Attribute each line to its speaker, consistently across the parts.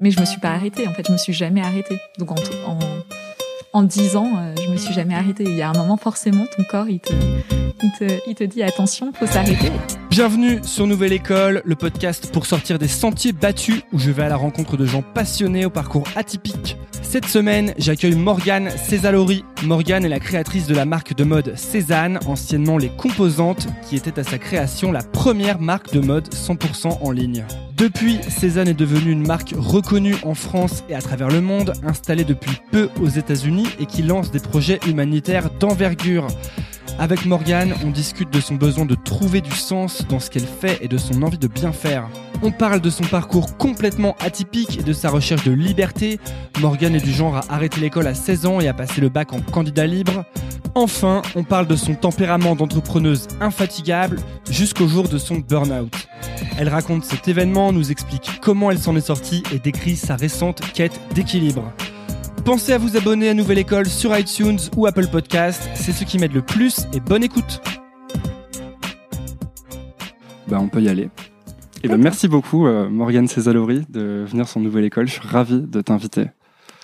Speaker 1: Mais je me suis pas arrêtée. En fait, je me suis jamais arrêtée. Donc en, en, en 10 ans, euh, je me suis jamais arrêtée. Il y a un moment, forcément, ton corps, il te, il te, il dit attention, faut s'arrêter.
Speaker 2: Bienvenue sur Nouvelle École, le podcast pour sortir des sentiers battus où je vais à la rencontre de gens passionnés au parcours atypique. Cette semaine, j'accueille Morgane Césalori. Morgane est la créatrice de la marque de mode Cézanne, anciennement Les Composantes, qui était à sa création la première marque de mode 100% en ligne. Depuis, Cézanne est devenue une marque reconnue en France et à travers le monde, installée depuis peu aux États-Unis et qui lance des projets humanitaires d'envergure. Avec Morgane, on discute de son besoin de trouver du sens dans ce qu'elle fait et de son envie de bien faire. On parle de son parcours complètement atypique et de sa recherche de liberté. Morgane est du genre à arrêter l'école à 16 ans et à passer le bac en candidat libre. Enfin, on parle de son tempérament d'entrepreneuse infatigable jusqu'au jour de son burn-out. Elle raconte cet événement, nous explique comment elle s'en est sortie et décrit sa récente quête d'équilibre. Pensez à vous abonner à Nouvelle École sur iTunes ou Apple Podcast, c'est ce qui m'aide le plus et bonne écoute. Bah on peut y aller. Et ben merci beaucoup euh, Morgane Césalori de venir sur Nouvelle École, je suis ravi de t'inviter.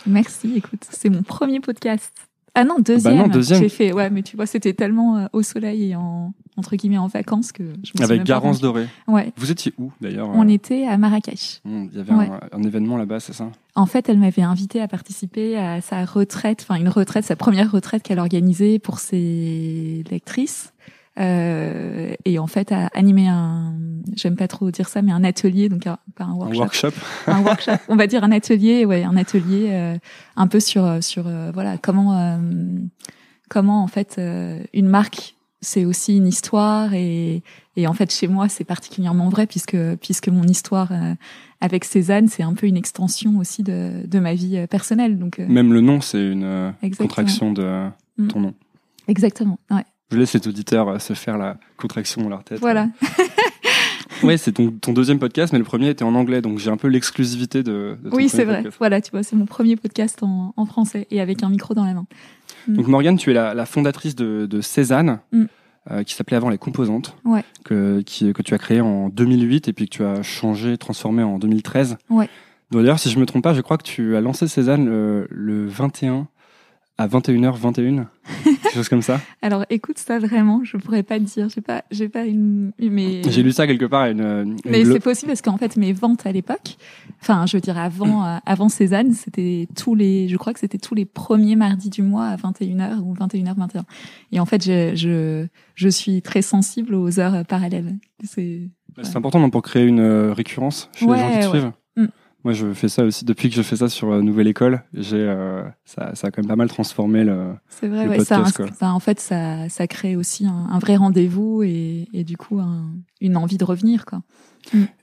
Speaker 1: Merci, écoute, c'est mon premier podcast. Ah non, deuxième.
Speaker 2: Bah non, deuxième.
Speaker 1: J'ai fait, ouais, mais tu vois, c'était tellement euh, au soleil et en entre guillemets en vacances que je me suis
Speaker 2: Avec Garance Doré.
Speaker 1: Ouais.
Speaker 2: Vous étiez où d'ailleurs
Speaker 1: On
Speaker 2: euh,
Speaker 1: était à Marrakech.
Speaker 2: hmm, Il y avait
Speaker 1: Ouais.
Speaker 2: un, un événement là-bas, c'est ça?
Speaker 1: En fait, elle m'avait invité à participer à sa retraite, enfin une retraite, sa première retraite qu'elle organisait pour ses lectrices. Euh, et en fait, à animer un, j'aime pas trop dire ça, mais un atelier, donc un, pas un
Speaker 2: Un
Speaker 1: workshop,
Speaker 2: workshop.
Speaker 1: un workshop, on va dire un atelier, ouais, un atelier euh, un peu sur sur euh, voilà comment euh, comment en fait euh, une marque c'est aussi une histoire et et en fait chez moi c'est particulièrement vrai puisque puisque mon histoire euh, avec Cézanne c'est un peu une extension aussi de de ma vie euh, personnelle donc euh,
Speaker 2: Même le nom, c'est une euh,
Speaker 1: Exactement.
Speaker 2: contraction de
Speaker 1: Mm.
Speaker 2: ton nom.
Speaker 1: exactement ouais
Speaker 2: Je laisse les auditeurs euh, se faire la contraction dans leur tête.
Speaker 1: voilà
Speaker 2: Ouais, c'est ton, ton deuxième podcast, mais le premier était en anglais, donc j'ai un peu l'exclusivité de, de ton
Speaker 1: oui c'est vrai
Speaker 2: podcast.
Speaker 1: voilà tu vois c'est mon premier podcast en en français et avec un micro dans la main
Speaker 2: Donc Morgane, tu es la, la fondatrice de, de Cézanne,
Speaker 1: Mm.
Speaker 2: euh, qui s'appelait avant Les Composantes,
Speaker 1: Ouais.
Speaker 2: que, qui, que tu as créé en 2008 et puis que tu as changé, transformé en 2013.
Speaker 1: Ouais.
Speaker 2: D'ailleurs, si je me trompe pas, je crois que tu as lancé Cézanne le, le 21 à 21h21, quelque chose comme ça.
Speaker 1: alors écoute ça vraiment je pourrais pas te dire j'ai pas j'ai pas une mais
Speaker 2: J'ai lu ça quelque part. Une, une
Speaker 1: Mais c'est possible parce qu'en fait mes ventes à l'époque, enfin je veux dire avant euh, avant Cézanne, c'était tous les, je crois que c'était tous les premiers mardis du mois à 21h ou 21h 21. Et en fait je je je suis très sensible aux heures parallèles. C'est
Speaker 2: C'est important non, pour créer une euh, récurrence chez
Speaker 1: Ouais,
Speaker 2: les gens qui te
Speaker 1: ouais.
Speaker 2: suivent. Moi, je fais ça aussi depuis que je fais ça sur euh, Nouvelle École. J'ai, euh, ça, ça a quand même pas mal transformé le.
Speaker 1: c'est vrai,
Speaker 2: Le
Speaker 1: ouais, ça,
Speaker 2: podcast,
Speaker 1: ça, en fait ça ça crée aussi un, un vrai rendez-vous et et du coup un, une envie de revenir quoi.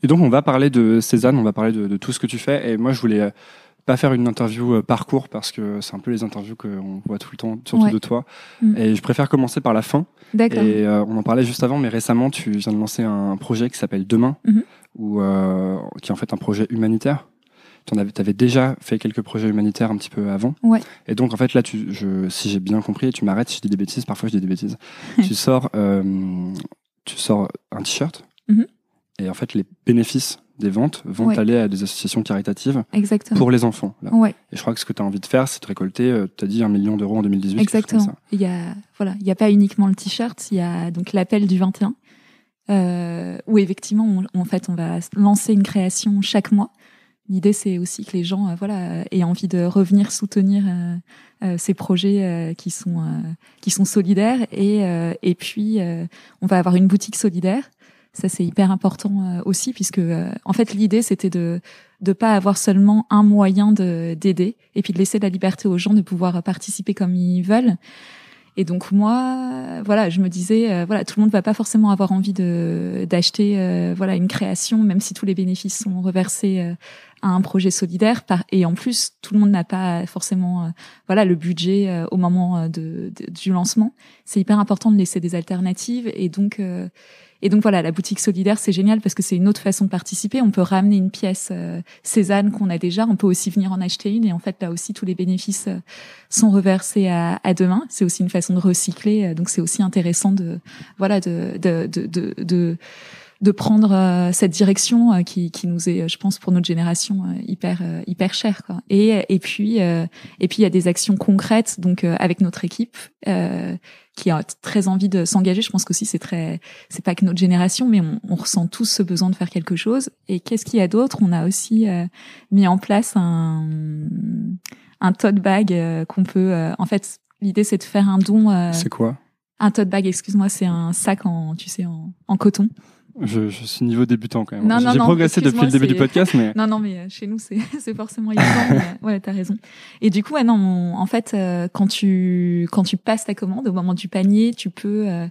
Speaker 2: Et donc, on va parler de Cézanne, on va parler de, de tout ce que tu fais. Et moi, je voulais euh, pas faire une interview euh, parcours parce que c'est un peu les interviews qu'on voit tout le temps, surtout
Speaker 1: Ouais.
Speaker 2: de toi.
Speaker 1: Mm.
Speaker 2: Et je préfère commencer par la fin.
Speaker 1: D'accord.
Speaker 2: Et euh, on en parlait juste avant, mais récemment, tu viens de lancer un projet qui s'appelle Demain,
Speaker 1: Mhm.
Speaker 2: ou euh, qui est en fait un projet humanitaire. Tu avais, avais déjà fait quelques projets humanitaires un petit peu avant.
Speaker 1: Ouais.
Speaker 2: Et donc, en fait, là, tu, je, si j'ai bien compris, tu m'arrêtes si je dis des bêtises, parfois je dis des bêtises. tu, sors, euh, tu sors un t-shirt,
Speaker 1: Mhm.
Speaker 2: et en fait, les bénéfices des ventes vont
Speaker 1: Ouais.
Speaker 2: aller à des associations caritatives
Speaker 1: Exactement.
Speaker 2: pour les enfants. Là.
Speaker 1: Ouais.
Speaker 2: Et je crois que ce que tu as envie de faire, c'est de récolter, tu as dit, un million d'euros en 2018. quelque chose comme
Speaker 1: Exactement. Il y a voilà, y a pas uniquement le t-shirt, il y a donc l'appel du 21 euh, où effectivement on- en fait on va lancer une création chaque mois. L'idée c'est aussi que les gens euh, voilà aient envie de revenir soutenir euh, euh, ces projets euh, qui sont euh, qui sont solidaires et euh, et puis euh, on va avoir une boutique solidaire. Ça c'est hyper important euh, aussi puisque euh, en fait l'idée c'était de de pas avoir seulement un moyen de d'aider et puis de laisser la liberté aux gens de pouvoir participer comme ils veulent. Et donc moi, voilà, je me disais, euh, voilà, tout le monde va pas forcément avoir envie de d'acheter, euh, voilà, une création, même si tous les bénéfices sont reversés euh, à un projet solidaire. Par, et en plus, tout le monde n'a pas forcément, euh, voilà, le budget euh, au moment euh, de, de- du lancement. C'est hyper important de laisser des alternatives. Et donc, euh, et donc voilà, la boutique solidaire, c'est génial parce que c'est une autre façon de participer. On peut ramener une pièce euh, Cézanne qu'on a déjà. On peut aussi venir en acheter une. Et en fait, là aussi, tous les bénéfices sont reversés à, à demain. C'est aussi une façon de recycler. Donc c'est aussi intéressant de voilà de de de de, prendre cette direction qui, qui nous est, je pense, pour notre génération hyper hyper chère. Quoi. Et et puis et puis il y a des actions concrètes donc avec notre équipe qui a très envie de s'engager. Je pense qu'aussi c'est très, c'est pas que notre génération, mais on, on, ressent tous ce besoin de faire quelque chose. Et qu'est-ce qu'il y a d'autre? On a aussi euh, mis en place un un tote bag euh, qu'on peut. Euh, en fait, l'idée c'est de faire un don.
Speaker 2: c'est quoi?
Speaker 1: Un tote bag, excuse-moi, c'est un sac en, tu sais, en, en coton.
Speaker 2: Je, je, suis niveau débutant quand même. J'ai progressé depuis le début du podcast, mais
Speaker 1: non, non, mais euh, chez nous c'est forcément évident. mais, ouais, t'as raison. Et du coup, ouais, non, en fait, euh, quand tu quand tu passes ta commande au moment du panier, tu peux euh,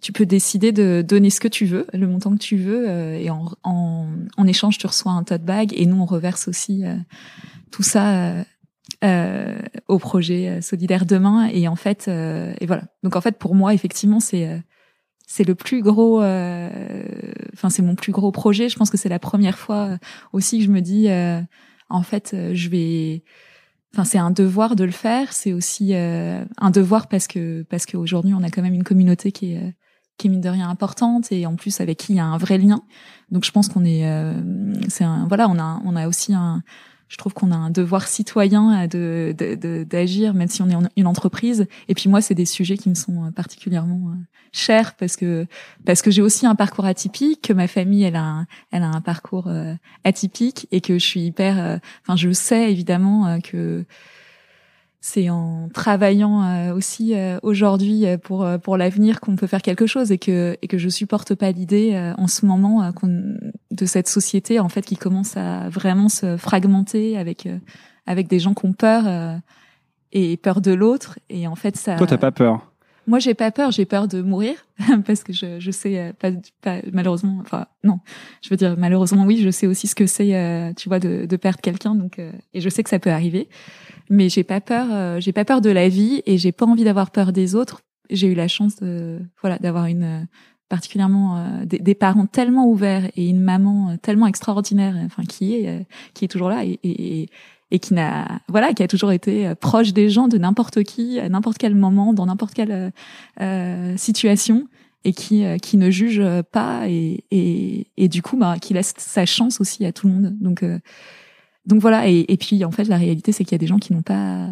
Speaker 1: tu peux décider de donner ce que tu veux, le montant que tu veux, et en, en, en échange tu reçois un tote bag et nous on reverse aussi tout ça. Euh, au projet solidaire demain et en fait et voilà donc en fait pour moi effectivement c'est c'est le plus gros euh, enfin c'est mon plus gros projet. Je pense que c'est la première fois euh, aussi que je me dis euh, en fait je vais enfin c'est un devoir de le faire. C'est aussi un devoir parce que parce qu'aujourd'hui on a quand même une communauté qui est qui est mine de rien importante. Et en plus avec qui il y a un vrai lien. Donc je pense qu'on est c'est un voilà on a on a aussi un je trouve qu'on a un devoir citoyen de d'agir, même si on est une entreprise. Et puis moi, c'est des sujets qui me sont euh, particulièrement euh, chers parce que parce que j'ai aussi un parcours atypique, que ma famille elle a un, elle a un parcours euh, atypique et que je suis hyper. Enfin, je sais évidemment que c'est en travaillant euh, aussi euh, aujourd'hui euh, pour pour l'avenir qu'on peut faire quelque chose et que et que je supporte pas l'idée en ce moment de cette société en fait qui commence à vraiment se fragmenter avec avec des gens qui ont peur et peur de l'autre et en fait ça
Speaker 2: Toi t'as pas peur?
Speaker 1: Moi, j'ai pas peur. J'ai peur de mourir parce que je, je sais pas, pas, malheureusement. Enfin, non. Je veux dire malheureusement, oui. Je sais aussi ce que c'est, tu vois, de, de perdre quelqu'un. Donc, et je sais que ça peut arriver mais j'ai pas peur euh, j'ai pas peur de la vie et j'ai pas envie d'avoir peur des autres. J'ai eu la chance de voilà d'avoir une euh, particulièrement euh, des, des, parents tellement ouverts et une maman tellement extraordinaire enfin qui est qui est toujours là et, et, et qui n'a voilà qui a toujours été proche des gens de n'importe qui à n'importe quel moment dans n'importe quelle euh, situation et qui qui ne juge pas et, et, et du coup bah qui laisse sa chance aussi à tout le monde. Donc donc voilà, et, et, puis en fait la réalité c'est qu'il y a des gens qui n'ont pas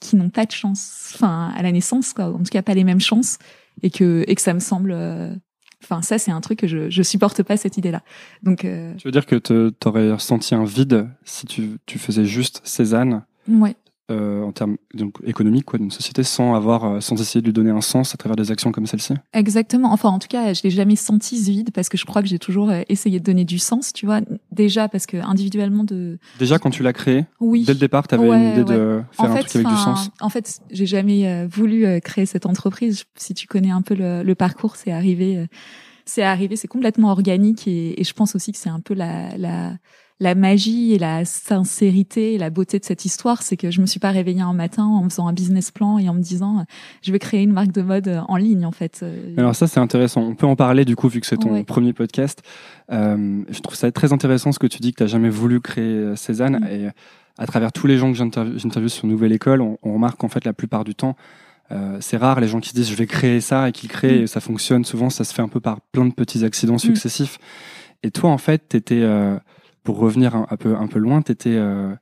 Speaker 1: qui n'ont pas de chance, enfin à la naissance quoi, en tout cas pas les mêmes chances, et que et que ça me semble, euh, enfin ça c'est un truc que je je supporte pas cette idée là. Donc euh,
Speaker 2: tu veux dire que tu aurais ressenti un vide si tu tu faisais juste Cézanne?
Speaker 1: Ouais.
Speaker 2: Euh, en termes donc, économiques quoi, d'une société sans avoir, euh, sans essayer de lui donner un sens à travers des actions comme celle-ci
Speaker 1: Exactement. Enfin, en tout cas, je l'ai jamais senti ce vide parce que je crois que j'ai toujours euh, essayé de donner du sens, tu vois. Déjà parce que individuellement de.
Speaker 2: Déjà quand tu l'as créé,
Speaker 1: oui.
Speaker 2: dès le départ, tu avais une idée de faire un truc avec du sens.
Speaker 1: En fait, j'ai jamais voulu créer cette entreprise. Si tu connais un peu le, le parcours, c'est arrivé. c'est arrivé, c'est complètement organique et, et, je pense aussi que c'est un peu la, la la magie et la sincérité et la beauté de cette histoire, c'est que je me suis pas réveillée un matin en faisant un business plan et en me disant je vais créer une marque de mode en ligne en fait.
Speaker 2: Alors ça c'est intéressant. On peut en parler du coup vu que c'est ton premier podcast. Euh, je trouve ça très intéressant ce que tu dis que tu n'as jamais voulu créer euh, Cézanne mm. et à travers tous les gens que j'interviewe sur Nouvelle École, on, on, remarque en fait la plupart du temps euh, c'est rare les gens qui se disent je vais créer ça et qui créent mm. et ça fonctionne. Souvent ça se fait un peu par plein de petits accidents mm. successifs. Et toi en fait t'étais euh, pour revenir un, peu, un peu loin, tu étais euh,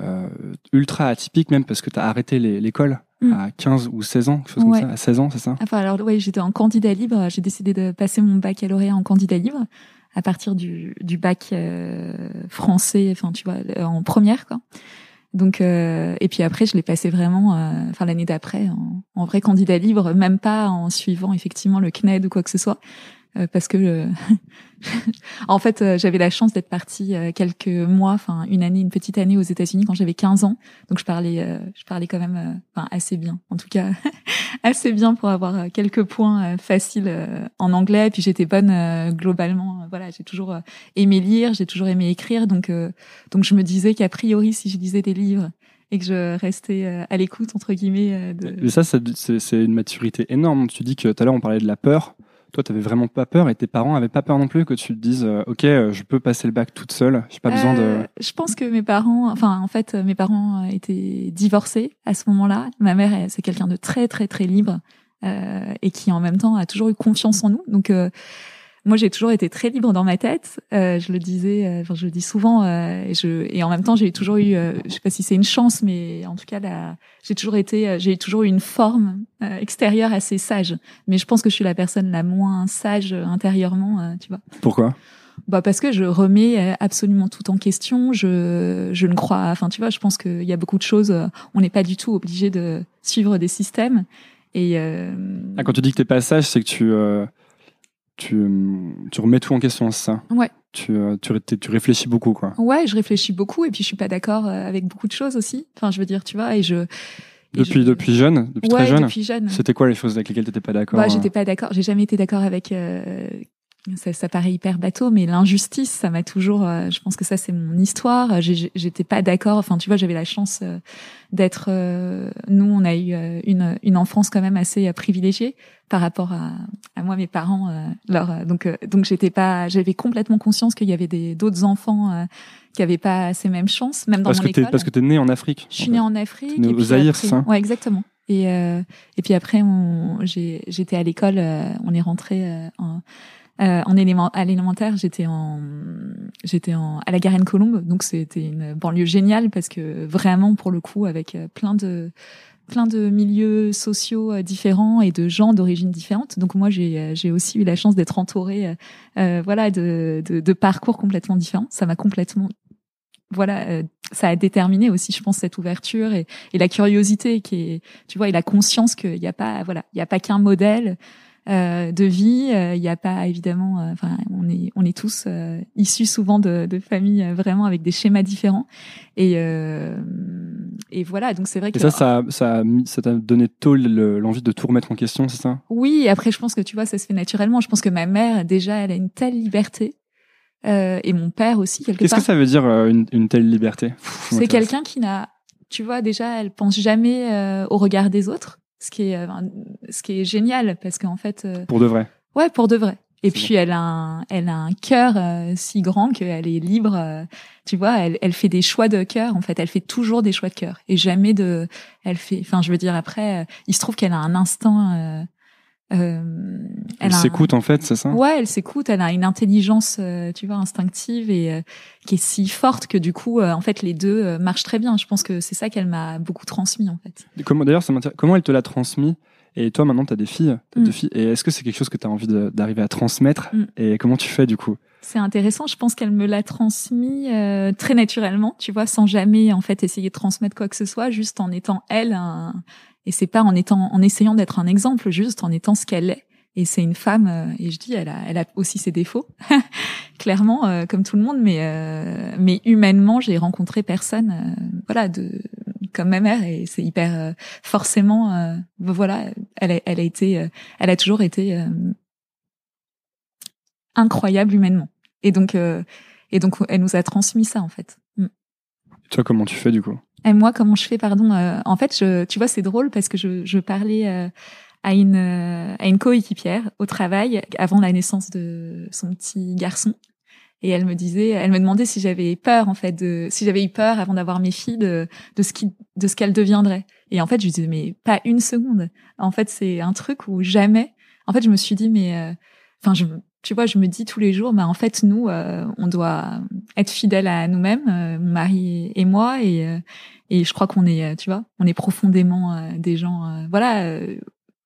Speaker 2: euh, ultra atypique même parce que tu as arrêté l'école mm. à 15 ou 16 ans, quelque chose comme ça, à 16 ans, c'est ça?
Speaker 1: Enfin, alors oui, j'étais en candidat libre, j'ai décidé de passer mon baccalauréat en candidat libre à partir du, du bac euh, français, enfin tu vois, en première quoi. Donc et puis après je l'ai passé vraiment, enfin l'année d'après en, en, vrai candidat libre, même pas en suivant effectivement le CNED ou quoi que ce soit, parce que euh, en fait euh, j'avais la chance d'être partie quelques mois, enfin une année, une petite année aux États-Unis quand j'avais 15 ans, donc je parlais je parlais quand même enfin assez bien, en tout cas assez bien pour avoir quelques points faciles en anglais, puis j'étais bonne globalement, voilà j'ai toujours aimé lire, j'ai toujours aimé écrire, donc donc je me disais qu'a priori si je lisais des livres et que je restais à l'écoute entre guillemets.
Speaker 2: Mais ça, c'est une maturité énorme. Tu dis que tout à l'heure on parlait de la peur toi, tu avais vraiment pas peur et tes parents avaient pas peur non plus que tu te dises, euh, ok, euh, je peux passer le bac toute seule, j'ai pas besoin de. Euh,
Speaker 1: je pense que mes parents, enfin, en fait, mes parents étaient divorcés à ce moment-là. Ma mère, c'est quelqu'un de très, très, très libre et qui, en même temps, a toujours eu confiance en nous. Donc moi j'ai toujours été très libre dans ma tête. Euh, je le disais, euh, enfin, je le dis souvent, euh, et, je, et en même temps j'ai toujours eu, euh, je sais pas si c'est une chance, mais en tout cas là, j'ai toujours été, euh, j'ai toujours eu une forme euh, extérieure assez sage. Mais je pense que je suis la personne la moins sage intérieurement, tu vois.
Speaker 2: Pourquoi?
Speaker 1: Bah parce que je remets absolument tout en question. Je je ne crois, enfin tu vois, je pense qu'il y a beaucoup de choses. On n'est pas du tout obligé de suivre des systèmes. Et
Speaker 2: ah, quand tu dis que t'es pas sage, c'est que tu tu, tu remets tout en question, c'est ça?
Speaker 1: Ouais.
Speaker 2: Tu, euh, tu, tu, réfléchis beaucoup, quoi.
Speaker 1: Ouais, je réfléchis beaucoup et puis je suis pas d'accord euh, avec beaucoup de choses aussi. Enfin, je veux dire, tu vois, et je.
Speaker 2: depuis, depuis jeune, depuis
Speaker 1: ouais,
Speaker 2: très jeune?
Speaker 1: Depuis jeune.
Speaker 2: C'était quoi les choses avec lesquelles tu n'étais pas d'accord
Speaker 1: bah, J'étais pas d'accord. J'ai jamais été d'accord avec euh, ça, ça, paraît hyper bateau, mais l'injustice, ça m'a toujours. Euh, je pense que ça, c'est mon histoire. J'étais pas d'accord. Enfin, tu vois, j'avais la chance euh, d'être. Euh, nous, on a eu une, une enfance quand même assez privilégiée par rapport à, à moi, mes parents. leur, donc, donc, j'étais pas. J'avais complètement conscience qu'il y avait des d'autres enfants qui avaient pas ces mêmes chances, même dans
Speaker 2: parce
Speaker 1: mon
Speaker 2: que
Speaker 1: école.
Speaker 2: Parce que t'es né en Afrique.
Speaker 1: Je suis née en Afrique.
Speaker 2: Né au Zaïre, ça
Speaker 1: Ouais, exactement. Et et puis après, j'étais à l'école. on est rentré en euh, en élément, à l'élémentaire, j'étais en, j'étais en, à la Garenne-Colombe, donc c'était une banlieue géniale parce que vraiment, pour le coup, avec euh, plein de, plein de milieux sociaux euh, différents et de gens d'origine différente. Donc moi, j'ai, euh, j'ai aussi eu la chance d'être entourée, euh, voilà, de, de, de, parcours complètement différents. Ça m'a complètement voilà, ça a déterminé aussi, je pense, cette ouverture et, et la curiosité qui est, tu vois, et la conscience qu'il n'y a pas, voilà, il n'y a pas qu'un modèle. Euh, de vie. Il euh, n'y a pas évidemment, euh, enfin, on est on est tous issus souvent de, de, familles vraiment avec des schémas différents. Et et voilà, donc c'est vrai que
Speaker 2: et ça, ça, ça, ça t'a donné tôt l'envie de tout remettre en question, c'est ça?
Speaker 1: Oui. Après, je pense que tu vois, ça se fait naturellement. Je pense que ma mère déjà, elle a une telle liberté. Euh, et mon père aussi quelque
Speaker 2: Qu'est-ce que ça veut dire une, une telle liberté?
Speaker 1: C'est quelqu'un qui n'a, tu vois, déjà, elle pense jamais euh, au regard des autres ce qui est euh, ce qui est génial parce qu'en fait euh,
Speaker 2: pour de vrai.
Speaker 1: Ouais pour de vrai. Et puis elle a un elle a un cœur euh, si grand qu'elle est libre tu vois elle elle fait des choix de cœur en fait. Elle fait toujours des choix de cœur. Et jamais de elle fait enfin je veux dire après il se trouve qu'elle a un instinct
Speaker 2: euh, elle, s'écoute en fait, c'est ça?
Speaker 1: Ouais, elle s'écoute. Elle a une intelligence, euh, tu vois, instinctive et euh, qui est si forte que du coup, en fait, les deux marchent très bien. Je pense que c'est ça qu'elle m'a beaucoup transmis en fait.
Speaker 2: Comment d'ailleurs, ça Comment elle te l'a transmis? Et toi, maintenant, tu as des filles, as deux mm. filles. Et est-ce que c'est quelque chose que tu as envie d'arriver à transmettre? Mm. Et comment tu fais du coup?
Speaker 1: C'est intéressant. Je pense qu'elle me l'a transmis très naturellement, tu vois, sans jamais en fait essayer de transmettre quoi que ce soit, juste en étant elle un, et c'est pas en étant, en essayant d'être un exemple, juste en étant ce qu'elle est. Et c'est une femme, euh, et je dis, elle a, elle a aussi ses défauts, clairement, euh, comme tout le monde, mais euh, mais humainement, j'ai rencontré personne, voilà, de comme ma mère, et c'est hyper forcément, voilà, elle a, elle a été, elle a toujours été incroyable humainement. Et donc, et donc, elle nous a transmis ça en fait. Mm.
Speaker 2: toi, comment tu fais du coup?
Speaker 1: Et moi, comment je fais, pardon euh, En fait, je, tu vois, c'est drôle parce que je, je parlais euh, à une euh, à une coéquipière au travail avant la naissance de son petit garçon, et elle me disait, elle me demandait si j'avais peur en fait de, si j'avais eu peur avant d'avoir mes filles de de ce qui de ce qu'elles deviendraient. Et en fait, je disais mais pas une seconde. En fait, c'est un truc où jamais. En fait, je me suis dit mais, enfin, je tu vois, je me dis tous les jours, bah en fait nous, on doit être fidèles à nous-mêmes, mon mari et moi, et et je crois qu'on est, euh, tu vois, on est profondément euh, des gens, euh, voilà,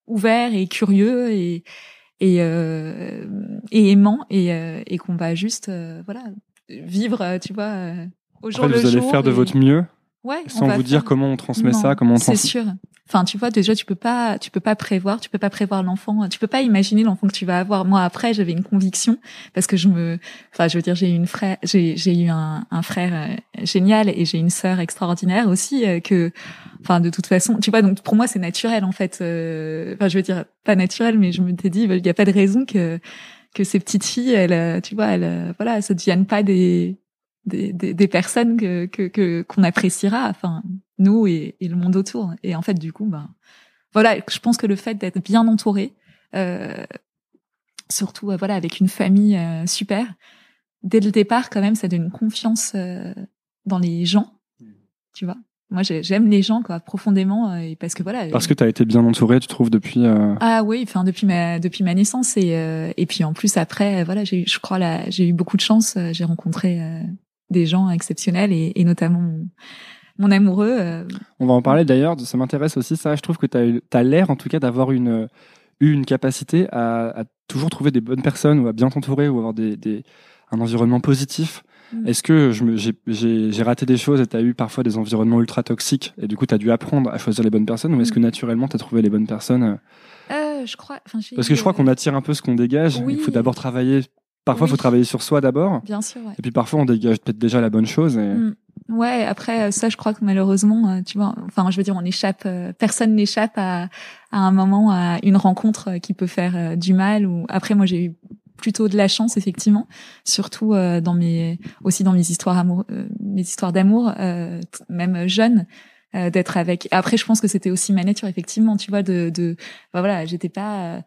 Speaker 1: ouverts et curieux et et, et aimants et, et qu'on va juste, voilà, vivre, tu vois, au jour
Speaker 2: en fait,
Speaker 1: le
Speaker 2: vous allez faire de votre mieux,
Speaker 1: ouais,
Speaker 2: sans vous dire comment on transmet ça, comment on
Speaker 1: C'est sûr. Enfin, tu vois, déjà, tu peux pas, tu peux pas prévoir, tu peux pas prévoir l'enfant, tu peux pas imaginer l'enfant que tu vas avoir. Moi, après, j'avais une conviction parce que je me, enfin, je veux dire, j'ai eu une frère, j'ai, j'ai eu un, un frère euh, génial et j'ai une sœur extraordinaire aussi euh, que, enfin, de toute façon, tu vois, donc pour moi, c'est naturel en fait. Euh, enfin, je veux dire, pas naturel, mais je me t'ai dit, il y a pas de raison que que ces petites filles, elles, tu vois, elles, voilà, elles se deviennent pas des des, des, des personnes que que qu'on appréciera. Enfin, nous et, et, le monde autour. Et en fait, du coup, ben voilà, je pense que le fait d'être bien entouré, euh, surtout euh, voilà avec une famille euh, super, dès le départ quand même, ça donne une confiance euh, dans les gens, tu vois. moi j'aime les gens quoi profondément et parce que voilà
Speaker 2: parce que tu as été bien entouré tu trouves depuis
Speaker 1: ah oui enfin depuis ma depuis ma naissance et et puis en plus après voilà j'ai je crois là j'ai eu beaucoup de chance j'ai rencontré des gens exceptionnels et, et notamment mon amoureux. Euh,
Speaker 2: On va en parler d'ailleurs, ça m'intéresse aussi ça. Je trouve que tu as, l'air en tout cas d'avoir une, eu une capacité à, toujours trouver des bonnes personnes ou à bien t'entourer ou avoir des, des, un environnement positif. Mm. Est-ce que j'ai raté des choses et tu as eu parfois des environnements ultra toxiques et du coup tu as dû apprendre à choisir les bonnes personnes ou est-ce mm. que naturellement tu as trouvé les bonnes personnes euh?
Speaker 1: euh, je crois,
Speaker 2: Parce que je crois qu'on attire un peu ce qu'on dégage. Il faut d'abord travailler Parfois, il faut travailler sur soi d'abord.
Speaker 1: Bien sûr. Ouais.
Speaker 2: Et puis parfois, on dégage peut-être déjà la bonne chose. Et... Mm.
Speaker 1: Ouais. Après, ça, je crois que malheureusement, euh, tu vois, enfin, je veux dire, on échappe. Euh, personne n'échappe à, à un moment à une rencontre qui peut faire euh, du mal. Ou après, moi, j'ai eu plutôt de la chance, effectivement, surtout dans mes aussi dans mes histoires amour, mes histoires d'amour, même jeunes. d'être avec après je pense que c'était aussi ma nature effectivement tu vois de de bah, voilà j'étais pas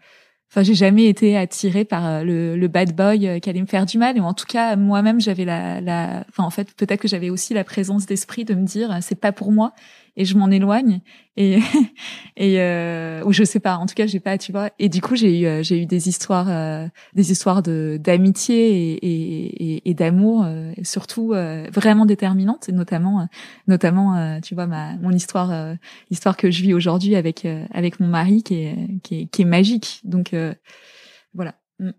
Speaker 1: Enfin, j'ai jamais été attirée par euh, le, bad boy euh, qui allait me faire du mal. Et en tout cas, moi-même, j'avais la, la, enfin, en fait, peut-être que j'avais aussi la présence d'esprit de me dire, c'est pas pour moi et je m'en éloigne et euh, ou je sais pas en tout cas j'ai pas tu vois. Et du coup j'ai eu euh, j'ai eu des histoires euh, des histoires de d'amitié et et, et d'amour euh, surtout vraiment déterminantes et notamment notamment tu vois ma mon histoire l'histoire que je vis aujourd'hui avec avec mon mari qui est qui est, qui est magique. Donc voilà.
Speaker 2: Mm.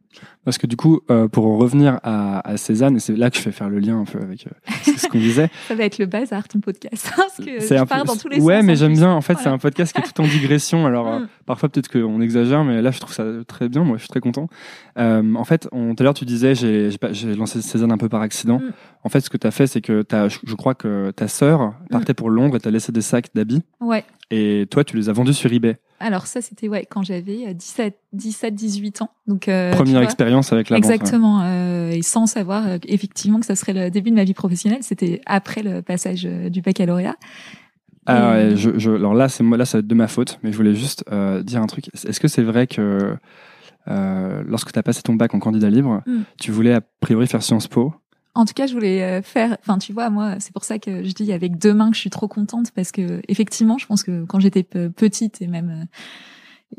Speaker 2: Parce que du coup, euh, pour revenir à, à Cézanne, et c'est là que je fais faire le lien un peu avec euh, ce qu'on disait.
Speaker 1: Ça va être le bazar ton podcast, parce que je un pars dans tous les
Speaker 2: ouais, mais j'aime bien. En fait, c'est un podcast qui est tout en digression. Alors euh, mm. parfois peut-être qu'on exagère, mais là je trouve ça très bien. Moi, je suis très content. en fait, tout à l'heure tu disais, j'ai lancé Cézanne un peu par accident. Mm. En fait, ce que tu as fait, c'est que as, je crois que ta sœur partait pour Londres et t'as laissé des sacs d'habits.
Speaker 1: Ouais.
Speaker 2: Et toi, tu les as vendus sur eBay.
Speaker 1: Alors ça, c'était ouais quand j'avais 17, 17, 18 ans. Donc euh,
Speaker 2: première expérience avec la
Speaker 1: exactement, euh, et sans savoir euh, effectivement que ça serait le début de ma vie professionnelle. C'était après le passage du baccalauréat.
Speaker 2: Ah ouais, je, je, alors là, c'est moi, là, ça va être de ma faute, mais je voulais juste dire un truc. Est-ce que c'est vrai que lorsque tu as passé ton bac en candidat libre, hmm. tu voulais a priori faire Sciences Po?
Speaker 1: En tout cas, je voulais euh, faire. Enfin, tu vois, moi, c'est pour ça que je dis avec deux mains que je suis trop contente parce que effectivement, je pense que quand j'étais petite et même euh,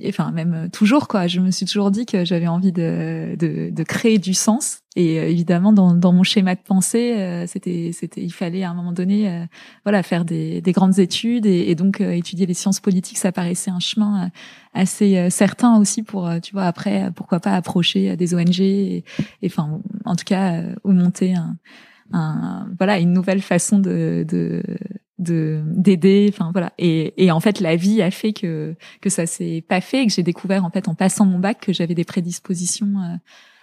Speaker 1: enfin même euh, toujours quoi. Je me suis toujours dit que j'avais envie de, de, de créer du sens. Et euh, évidemment dans, dans mon schéma de pensée euh, c'était c'était il fallait à un moment donné voilà faire des, des grandes études. Et, donc étudier les sciences politiques ça paraissait un chemin assez certain aussi pour tu vois après pourquoi pas approcher des ONG et enfin en tout cas ou monter un, un voilà une nouvelle façon de, de de d'aider enfin voilà. Et, et en fait la vie a fait que que ça s'est pas fait et que j'ai découvert en fait en passant mon bac que j'avais des prédispositions euh,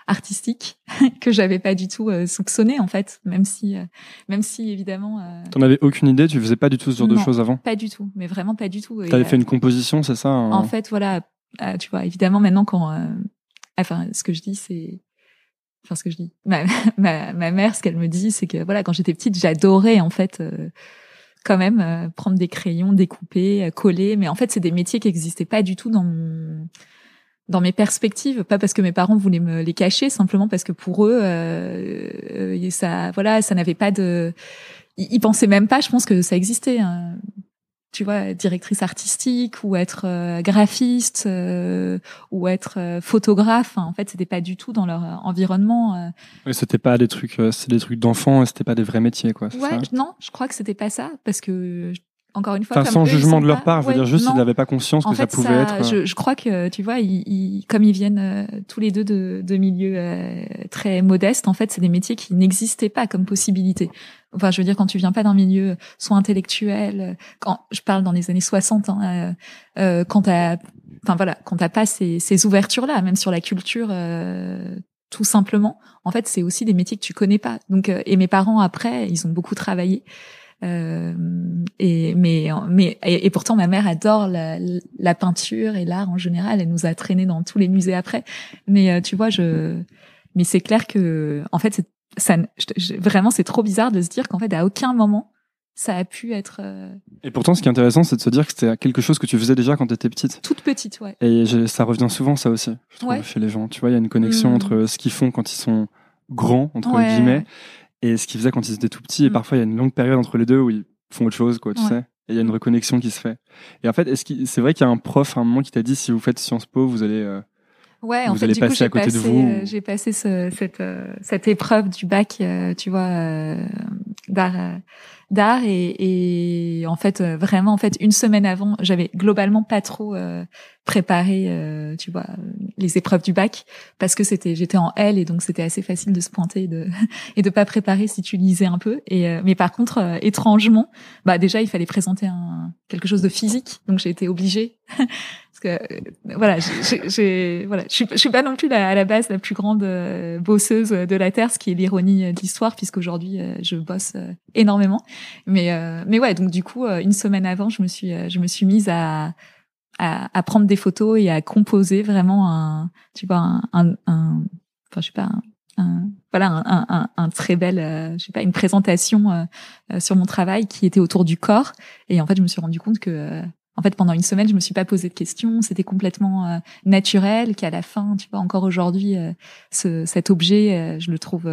Speaker 1: artistiques que j'avais pas du tout euh, soupçonné en fait. Même si euh, même si évidemment euh,
Speaker 2: t'en avais aucune idée tu faisais pas du tout ce genre de choses avant
Speaker 1: pas du tout. Mais vraiment pas du tout.
Speaker 2: T'avais fait une composition c'est ça
Speaker 1: en fait voilà tu vois évidemment maintenant quand enfin ce que je dis c'est enfin ce que je dis ma, ma, ma mère ce qu'elle me dit c'est que voilà quand j'étais petite j'adorais en fait quand même euh, prendre des crayons, découper, euh, coller. Mais en fait, c'est des métiers qui n'existaient pas du tout dans dans mes perspectives, pas parce que mes parents voulaient me les cacher, simplement parce que pour eux, euh, ça, voilà, ça n'avait pas de, ils, pensaient même pas, je pense que ça existait. Hein tu vois, directrice artistique ou être euh, graphiste euh, ou être euh, photographe. en fait, c'était pas du tout dans leur environnement.
Speaker 2: Oui, c'était pas des trucs, c'est des trucs d'enfants, c'était pas des vrais métiers, quoi.
Speaker 1: Ouais, non, je crois que c'était pas ça parce que encore une fois,
Speaker 2: enfin, sans jugement de leur part, je veux dire juste ils n'avaient pas conscience que ça pouvait être.
Speaker 1: Je, je, crois que tu vois, ils, comme ils viennent tous les deux de, de milieux très modestes, en fait, c'est des métiers qui n'existaient pas comme possibilité. Enfin, je veux dire, quand tu viens pas d'un milieu soit intellectuel, quand je parle dans les années 60, hein, euh, euh, quand t'as, enfin voilà, quand t'as pas ces, ces ouvertures-là, même sur la culture, euh, tout simplement, en fait, c'est aussi des métiers que tu connais pas. Donc, euh, et mes parents après, ils ont beaucoup travaillé. Euh, et mais mais et, pourtant ma mère adore la, peinture et l'art en général. Elle nous a traîné dans tous les musées après. Mais tu vois, je mais c'est clair que en fait ça, vraiment, c'est trop bizarre de se dire qu'en fait, à aucun moment, ça a pu être. Euh,
Speaker 2: et pourtant, ce qui est intéressant, c'est de se dire que c'était quelque chose que tu faisais déjà quand tu étais petite.
Speaker 1: Toute petite, ouais.
Speaker 2: Et ça revient souvent, ça aussi, je trouve, chez les gens. Tu vois, il y a une connexion mmh. entre ce qu'ils font quand ils sont grands, entre guillemets, et ce qu'ils faisaient quand ils étaient tout petits. Et mmh. parfois, il y a une longue période entre les deux où ils font autre chose, quoi, tu sais. il y a une reconnexion qui se fait. Et en fait, est-ce que c'est vrai qu'il y a un prof à un moment qui t'a dit si vous faites Sciences Po, vous allez euh,
Speaker 1: Ouais, en fait, du coup, j'ai passé, euh, j'ai passé ce, cette, euh, cette épreuve du bac, tu vois, d'art, d'art, et, et, en fait, vraiment, en fait, une semaine avant, j'avais globalement pas trop préparé, tu vois, les épreuves du bac, parce que c'était, j'étais en L, et donc c'était assez facile de se pointer et de, et de pas préparer si tu lisais un peu. Et mais par contre, étrangement, bah déjà, il fallait présenter un quelque chose de physique, donc j'ai été obligée que euh, voilà, j'ai voilà, je suis, suis pas non plus à la base la plus grande euh, bosseuse de la terre, ce qui est l'ironie de l'histoire, puisqu'aujourd'hui euh, je bosse énormément. Mais mais ouais, donc du coup, une semaine avant, je me suis je me suis mise à à, à prendre des photos et à composer vraiment un tu vois un, un, enfin je sais pas un, voilà un, un, un, très belle je sais pas une présentation sur mon travail qui était autour du corps et en fait je me suis rendu compte que en fait, pendant une semaine, je me suis pas posé de questions. C'était complètement euh, naturel. Qu'à la fin, tu vois, encore aujourd'hui, euh, ce, cet objet, euh, je le trouve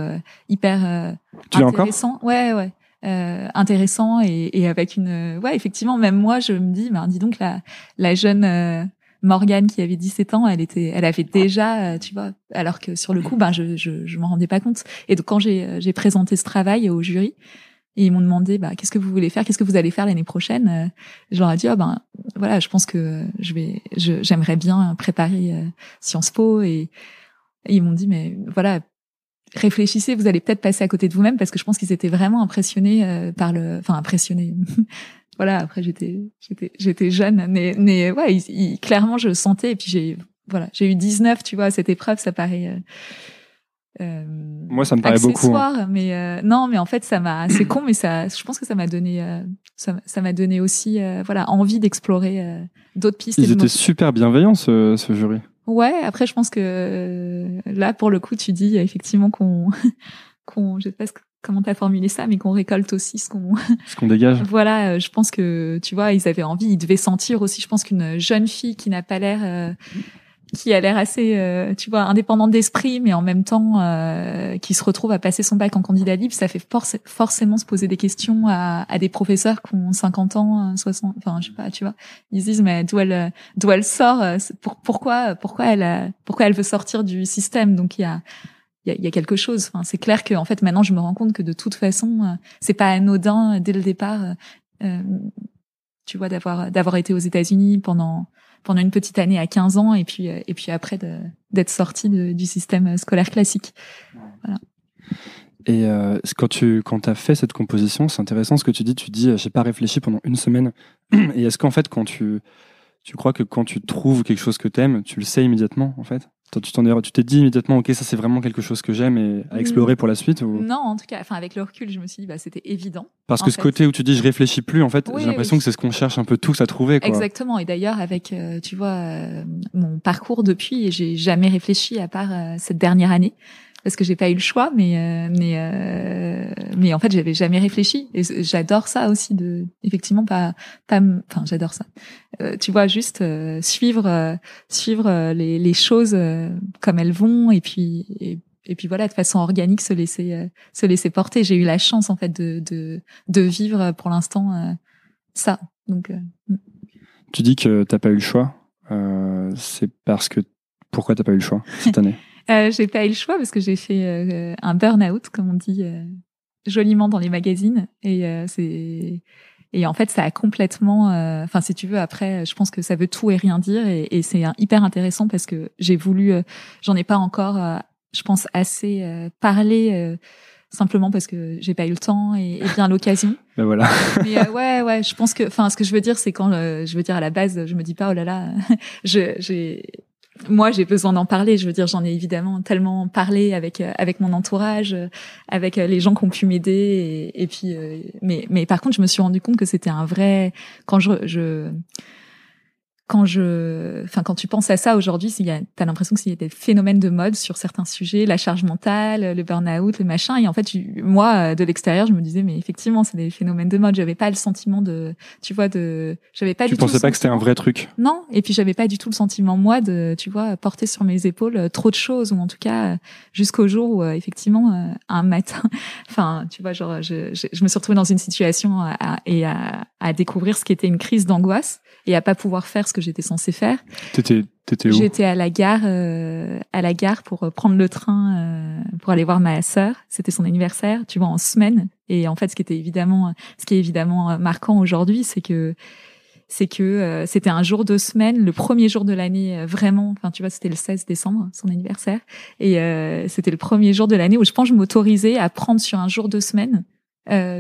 Speaker 1: hyper intéressant. Ouais, ouais. intéressant et, et, avec une ouais effectivement même moi je me dis ben dis donc la la jeune Morgane qui avait 17 ans, elle était, elle avait déjà, tu vois, alors que sur le coup, ben je je, je m'en rendais pas compte. Et donc quand j'ai j'ai présenté ce travail au jury, et ils m'ont demandé, bah, qu'est-ce que vous voulez faire, qu'est-ce que vous allez faire l'année prochaine? Euh, je leur ai dit, oh, ben voilà, je pense que je vais, j'aimerais bien préparer euh, Sciences Po. Et, ils m'ont dit, mais voilà, réfléchissez, vous allez peut-être passer à côté de vous-même parce que je pense qu'ils étaient vraiment impressionnés euh, par le, enfin impressionnés. voilà, après j'étais, j'étais, j'étais jeune, mais, mais ouais, ils, clairement je sentais. Et puis j'ai, voilà, j'ai eu 19, tu vois, cette épreuve, ça paraît.
Speaker 2: Euh, Moi, ça me paraît beaucoup.
Speaker 1: Hein. Mais euh, non, mais en fait, ça m'a. C'est con, mais ça. Je pense que ça m'a donné. Euh, ça m'a donné aussi, voilà, envie d'explorer d'autres pistes.
Speaker 2: Ils étaient super bienveillants, ce, ce jury.
Speaker 1: Ouais. Après, je pense que là, pour le coup, tu dis effectivement qu'on, qu'on, je sais pas comment t'as formulé ça, mais qu'on récolte aussi ce qu'on
Speaker 2: ce qu'on dégage.
Speaker 1: voilà, je pense que tu vois, ils avaient envie, ils devaient sentir aussi. Je pense qu'une jeune fille qui n'a pas l'air qui a l'air assez, euh, tu vois, indépendante d'esprit, mais en même temps euh, qui se retrouve à passer son bac en candidat libre, ça fait forcément se poser des questions à, des professeurs qui ont 50 ans, 60, enfin je sais pas, tu vois, ils se disent mais d'où elle, d'où elle sort, euh, pour, pourquoi, pourquoi elle, pourquoi elle veut sortir du système? Donc il y a il y a, quelque chose. Enfin, c'est clair que en fait maintenant je me rends compte que de toute façon c'est pas anodin dès le départ. Euh, tu vois d'avoir d'avoir été aux États-Unis pendant pendant une petite année à 15 ans et puis euh, et puis après d'être sorti du système scolaire classique.
Speaker 2: Et euh, quand tu quand as fait cette composition, c'est intéressant ce que tu dis. Tu dis, euh, j'ai pas réfléchi pendant une semaine. Et est-ce qu'en fait, quand tu tu crois que quand tu trouves quelque chose que t'aimes, tu le sais immédiatement en fait? Tu t'en tu t'es dit immédiatement, ok, ça c'est vraiment quelque chose que j'aime et à explorer pour la suite ou...
Speaker 1: Non, en tout cas, enfin avec le recul, je me suis dit, bah c'était évident.
Speaker 2: Parce que ce côté où tu dis, je réfléchis plus, en fait, j'ai l'impression que c'est ce qu'on cherche un peu tous à trouver. Quoi.
Speaker 1: Exactement. Et d'ailleurs, avec, euh, tu vois, euh, mon parcours depuis, j'ai jamais réfléchi à part euh, cette dernière année parce que j'ai pas eu le choix, mais euh, mais euh, mais en fait j'avais jamais réfléchi et j'adore ça aussi de effectivement pas pas enfin j'adore ça. Euh, tu vois juste suivre suivre les, les choses comme elles vont et puis et, et, puis voilà de façon organique se laisser se laisser porter. J'ai eu la chance en fait de de de vivre pour l'instant ça. Donc mm.
Speaker 2: tu dis que t'as pas eu le choix. c'est parce que pourquoi t'as pas eu le choix cette année?
Speaker 1: Euh, j'ai pas eu le choix parce que j'ai fait euh, un burn-out, comme on dit euh, joliment dans les magazines, et euh, c'est et en fait ça a complètement, enfin si tu veux après, je pense que ça veut tout et rien dire, et, et c'est hyper intéressant parce que j'ai voulu, j'en ai pas encore, je pense assez parlé simplement parce que j'ai pas eu le temps et, et bien l'occasion.
Speaker 2: Ben voilà.
Speaker 1: Mais ouais, ouais, je pense que, enfin, ce que je veux dire, c'est quand je veux dire à la base, je me dis pas oh là là, je j'ai moi j'ai besoin d'en parler. Je veux dire j'en ai évidemment tellement parlé avec euh, avec mon entourage euh, avec euh, les gens qui ont pu m'aider et, et, puis mais mais par contre je me suis rendu compte que c'était un vrai quand je je quand je, enfin, quand tu penses à ça aujourd'hui, tu as l'impression qu'il y a des phénomènes de mode sur certains sujets, la charge mentale, le burn-out, le machin. Et en fait, moi, de l'extérieur, je me disais, mais effectivement, c'est des phénomènes de mode. J'avais pas le sentiment de, tu vois, de, j'avais pas
Speaker 2: tu
Speaker 1: du
Speaker 2: tout.
Speaker 1: Tu
Speaker 2: pensais pas que c'était un vrai truc?
Speaker 1: Non. Et puis, j'avais pas du tout le sentiment, moi, de, tu vois, porter sur mes épaules euh, trop de choses, ou en tout cas, jusqu'au jour où, euh, effectivement, euh, un matin, enfin, tu vois, genre, je, je, me suis retrouvée dans une situation et à, à découvrir ce qu'était une crise d'angoisse et à pas pouvoir faire ce que j'étais censée faire.
Speaker 2: T'étais t'étais où?
Speaker 1: J'étais à la gare euh, à la gare pour prendre le train euh, pour aller voir ma sœur. C'était son anniversaire, tu vois, en semaine. Et en fait, ce qui était évidemment, ce qui est évidemment marquant aujourd'hui, c'est que c'est que euh, c'était un jour de semaine, le premier jour de l'année, euh, vraiment. Enfin, tu vois, c'était le 16 décembre, son anniversaire, et euh, c'était le premier jour de l'année où je pense que je m'autorisais à prendre sur un jour de semaine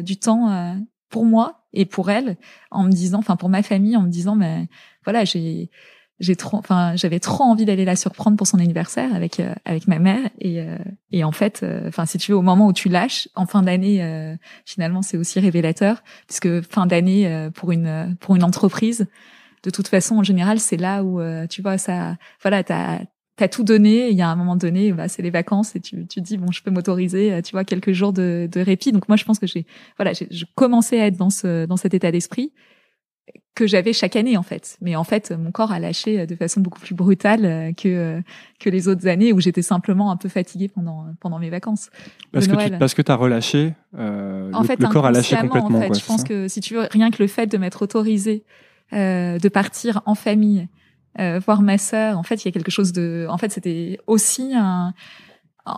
Speaker 1: du temps pour moi et pour elle, en me disant, enfin pour ma famille, en me disant, mais voilà, j'ai j'ai trop enfin j'avais trop envie d'aller la surprendre pour son anniversaire avec euh, avec ma mère. Et euh, et en fait euh, enfin si tu veux au moment où tu lâches en fin d'année finalement c'est aussi révélateur puisque fin d'année pour une pour une entreprise de toute façon en général c'est là où tu vois ça voilà t'as t'as tout donné. Il y a un moment donné bah c'est les vacances et tu tu dis bon je peux m'autoriser tu vois quelques jours de, de répit. Donc moi je pense que j'ai voilà je commençais à être dans ce dans cet état d'esprit que j'avais chaque année en fait. Mais en fait, mon corps a lâché de façon beaucoup plus brutale euh, que euh, que les autres années où j'étais simplement un peu fatiguée pendant pendant mes vacances.
Speaker 2: Parce que tu, parce que t'as relâché, euh,
Speaker 1: en
Speaker 2: le,
Speaker 1: fait,
Speaker 2: le corps a lâché complètement.
Speaker 1: En fait,
Speaker 2: quoi,
Speaker 1: je pense que si tu veux, rien que le fait de m'être autorisée euh, de partir en famille, euh, voir ma sœur, en fait, il y a quelque chose de, en fait, c'était aussi un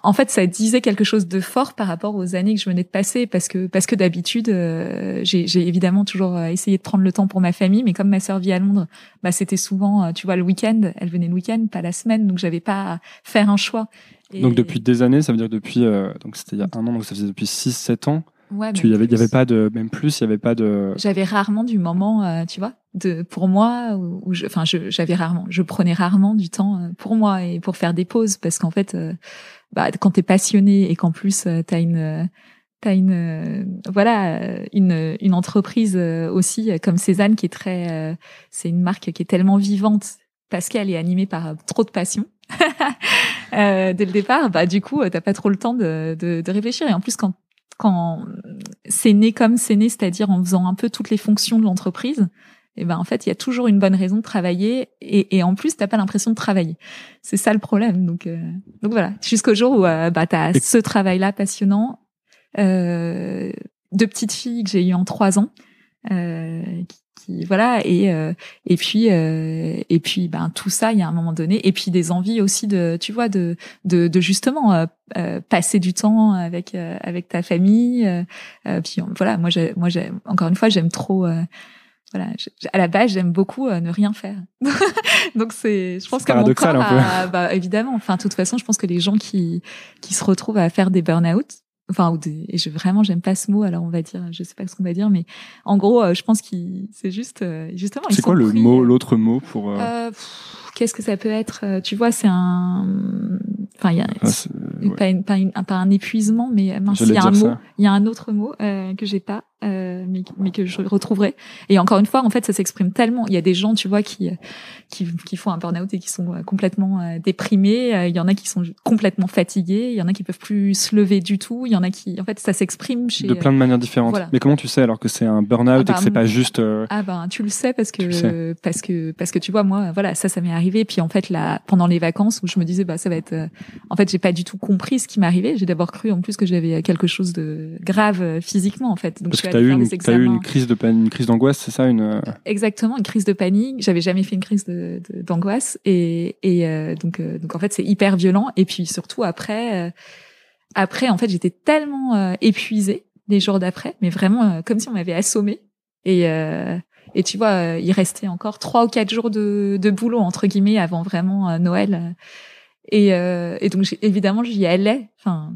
Speaker 1: en fait, ça disait quelque chose de fort par rapport aux années que je venais de passer, parce que parce que d'habitude, euh, j'ai évidemment toujours euh, essayé de prendre le temps pour ma famille, mais comme ma sœur vit à Londres, bah c'était souvent, euh, tu vois, le week-end. Elle venait le week-end, pas la semaine, donc j'avais pas à faire un choix.
Speaker 2: Donc depuis des années, ça veut dire depuis, donc c'était il y a un an, donc ça faisait depuis 6-7 ans. Ouais, tu y avait, il y avait pas de, même plus, il y avait pas de.
Speaker 1: J'avais rarement du moment, tu vois, de pour moi, où, je, enfin, j'avais rarement, je prenais rarement du temps pour moi et pour faire des pauses, parce qu'en fait, bah, quand t'es passionné et qu'en plus euh, t'as une t'as une euh, voilà une une entreprise euh, aussi comme Cézanne qui est très c'est une marque qui est tellement vivante parce qu'elle est animée par trop de passion euh, dès le départ bah du coup t'as pas trop le temps de, de, de réfléchir. Et en plus quand quand c'est né comme c'est né c'est-à-dire en faisant un peu toutes les fonctions de l'entreprise et ben en fait il y a toujours une bonne raison de travailler et, et en plus t'as pas l'impression de travailler. C'est ça le problème. Donc euh, donc voilà. Jusqu'au jour où euh, bah t'as ce travail là passionnant euh, deux petites filles que j'ai eues en trois ans euh, qui, voilà et euh, et puis et puis ben tout ça il y a un moment donné et puis des envies aussi de tu vois de de, de justement passer du temps avec avec ta famille puis voilà moi j'ai moi j'ai encore une fois j'aime trop voilà, à la base, j'aime beaucoup euh, ne rien faire. Donc c'est, je pense que mon corps, a, bah, évidemment. Enfin, de toute façon, je pense que les gens qui qui se retrouvent à faire des burn-out, enfin, ou des, et je vraiment, j'aime pas ce mot. Alors on va dire, je sais pas ce qu'on va dire, mais en gros, euh, je pense qu'il, c'est juste, euh, justement.
Speaker 2: C'est quoi le mot, l'autre mot pour
Speaker 1: Qu'est-ce que ça peut être Tu vois, c'est un, enfin, il y a ah, pas, une, pas, une, pas, un épuisement, mais il y a un mot, il y a un autre mot que j'ai pas euh, mais, mais, que je retrouverai. Et encore une fois, en fait, ça s'exprime tellement. Il y a des gens, tu vois, qui qui, qui font un burn-out et qui sont euh, complètement euh, déprimés. Il y en a qui sont complètement fatigués. Il y en a qui peuvent plus se lever du tout. Il y en a qui, en fait, ça s'exprime chez
Speaker 2: de plein de manières différentes. Mais comment tu sais alors que c'est un burn-out et que c'est pas juste
Speaker 1: Ah ben, tu le sais parce que parce que parce que tu vois, moi, voilà, ça, ça m'est arrivé. Puis en fait, là, pendant les vacances où je me disais, bah, ça va être. En fait, j'ai pas du tout compris ce qui m'arrivait. J'ai d'abord cru en plus que j'avais quelque chose de grave physiquement, en fait.
Speaker 2: Donc, T'as eu, une, as eu une crise de une crise d'angoisse, c'est ça une euh,
Speaker 1: Exactement, une crise de panique. J'avais jamais fait une crise de, d'angoisse. Et, et euh, donc euh, donc en fait c'est hyper violent. Et puis surtout après après en fait j'étais tellement épuisée les jours d'après, mais vraiment comme si on m'avait assommée. Et et tu vois il restait encore trois ou quatre jours de, de boulot entre guillemets avant vraiment Noël. Et, et donc évidemment j'y allais. Enfin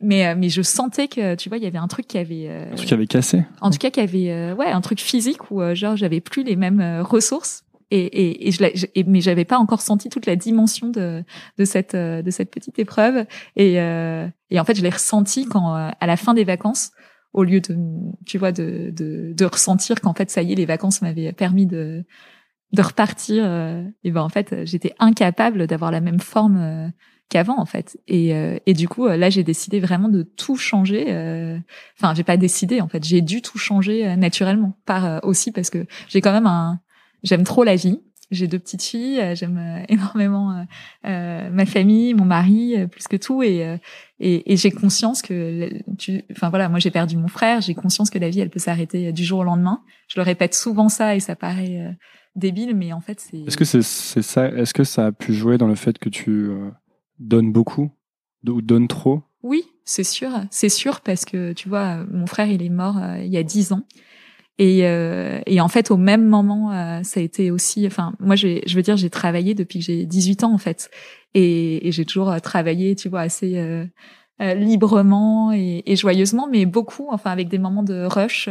Speaker 1: mais euh, mais je sentais que tu vois il y avait un truc qui avait
Speaker 2: euh, un truc qui avait cassé.
Speaker 1: en tout cas qui avait euh, ouais un truc physique où genre j'avais plus les mêmes ressources. Et et, et je, je mais j'avais pas encore senti toute la dimension de de cette de cette petite épreuve. Et et en fait je l'ai ressenti quand à la fin des vacances au lieu de tu vois de de, de ressentir qu'en fait ça y est les vacances m'avaient permis de de repartir et ben en fait j'étais incapable d'avoir la même forme qu'avant en fait. Et, euh, et du coup, euh, là, j'ai décidé vraiment de tout changer. Euh, enfin, j'ai pas décidé en fait, j'ai dû tout changer naturellement. Par aussi parce que j'ai quand même un, j'aime trop la vie j'ai deux petites filles, j'aime énormément ma famille, mon mari, plus que tout, et et, et j'ai conscience que, tu, enfin voilà, moi j'ai perdu mon frère, j'ai conscience que la vie elle peut s'arrêter du jour au lendemain. Je le répète souvent ça et ça paraît débile, mais en fait c'est.
Speaker 2: Est-ce que c'est ça Est-ce que ça a pu jouer dans le fait que tu donnes beaucoup ou donnes trop?
Speaker 1: Oui, c'est sûr, c'est sûr parce que tu vois, mon frère il est mort il y a dix ans. Et, euh, et en fait, au même moment, euh, ça a été aussi. Enfin, moi, je, veux dire, j'ai travaillé depuis que j'ai 18 ans, en fait, et, et j'ai toujours euh, travaillé, tu vois, assez euh, euh, librement et, joyeusement, mais beaucoup, enfin, avec des moments de rush,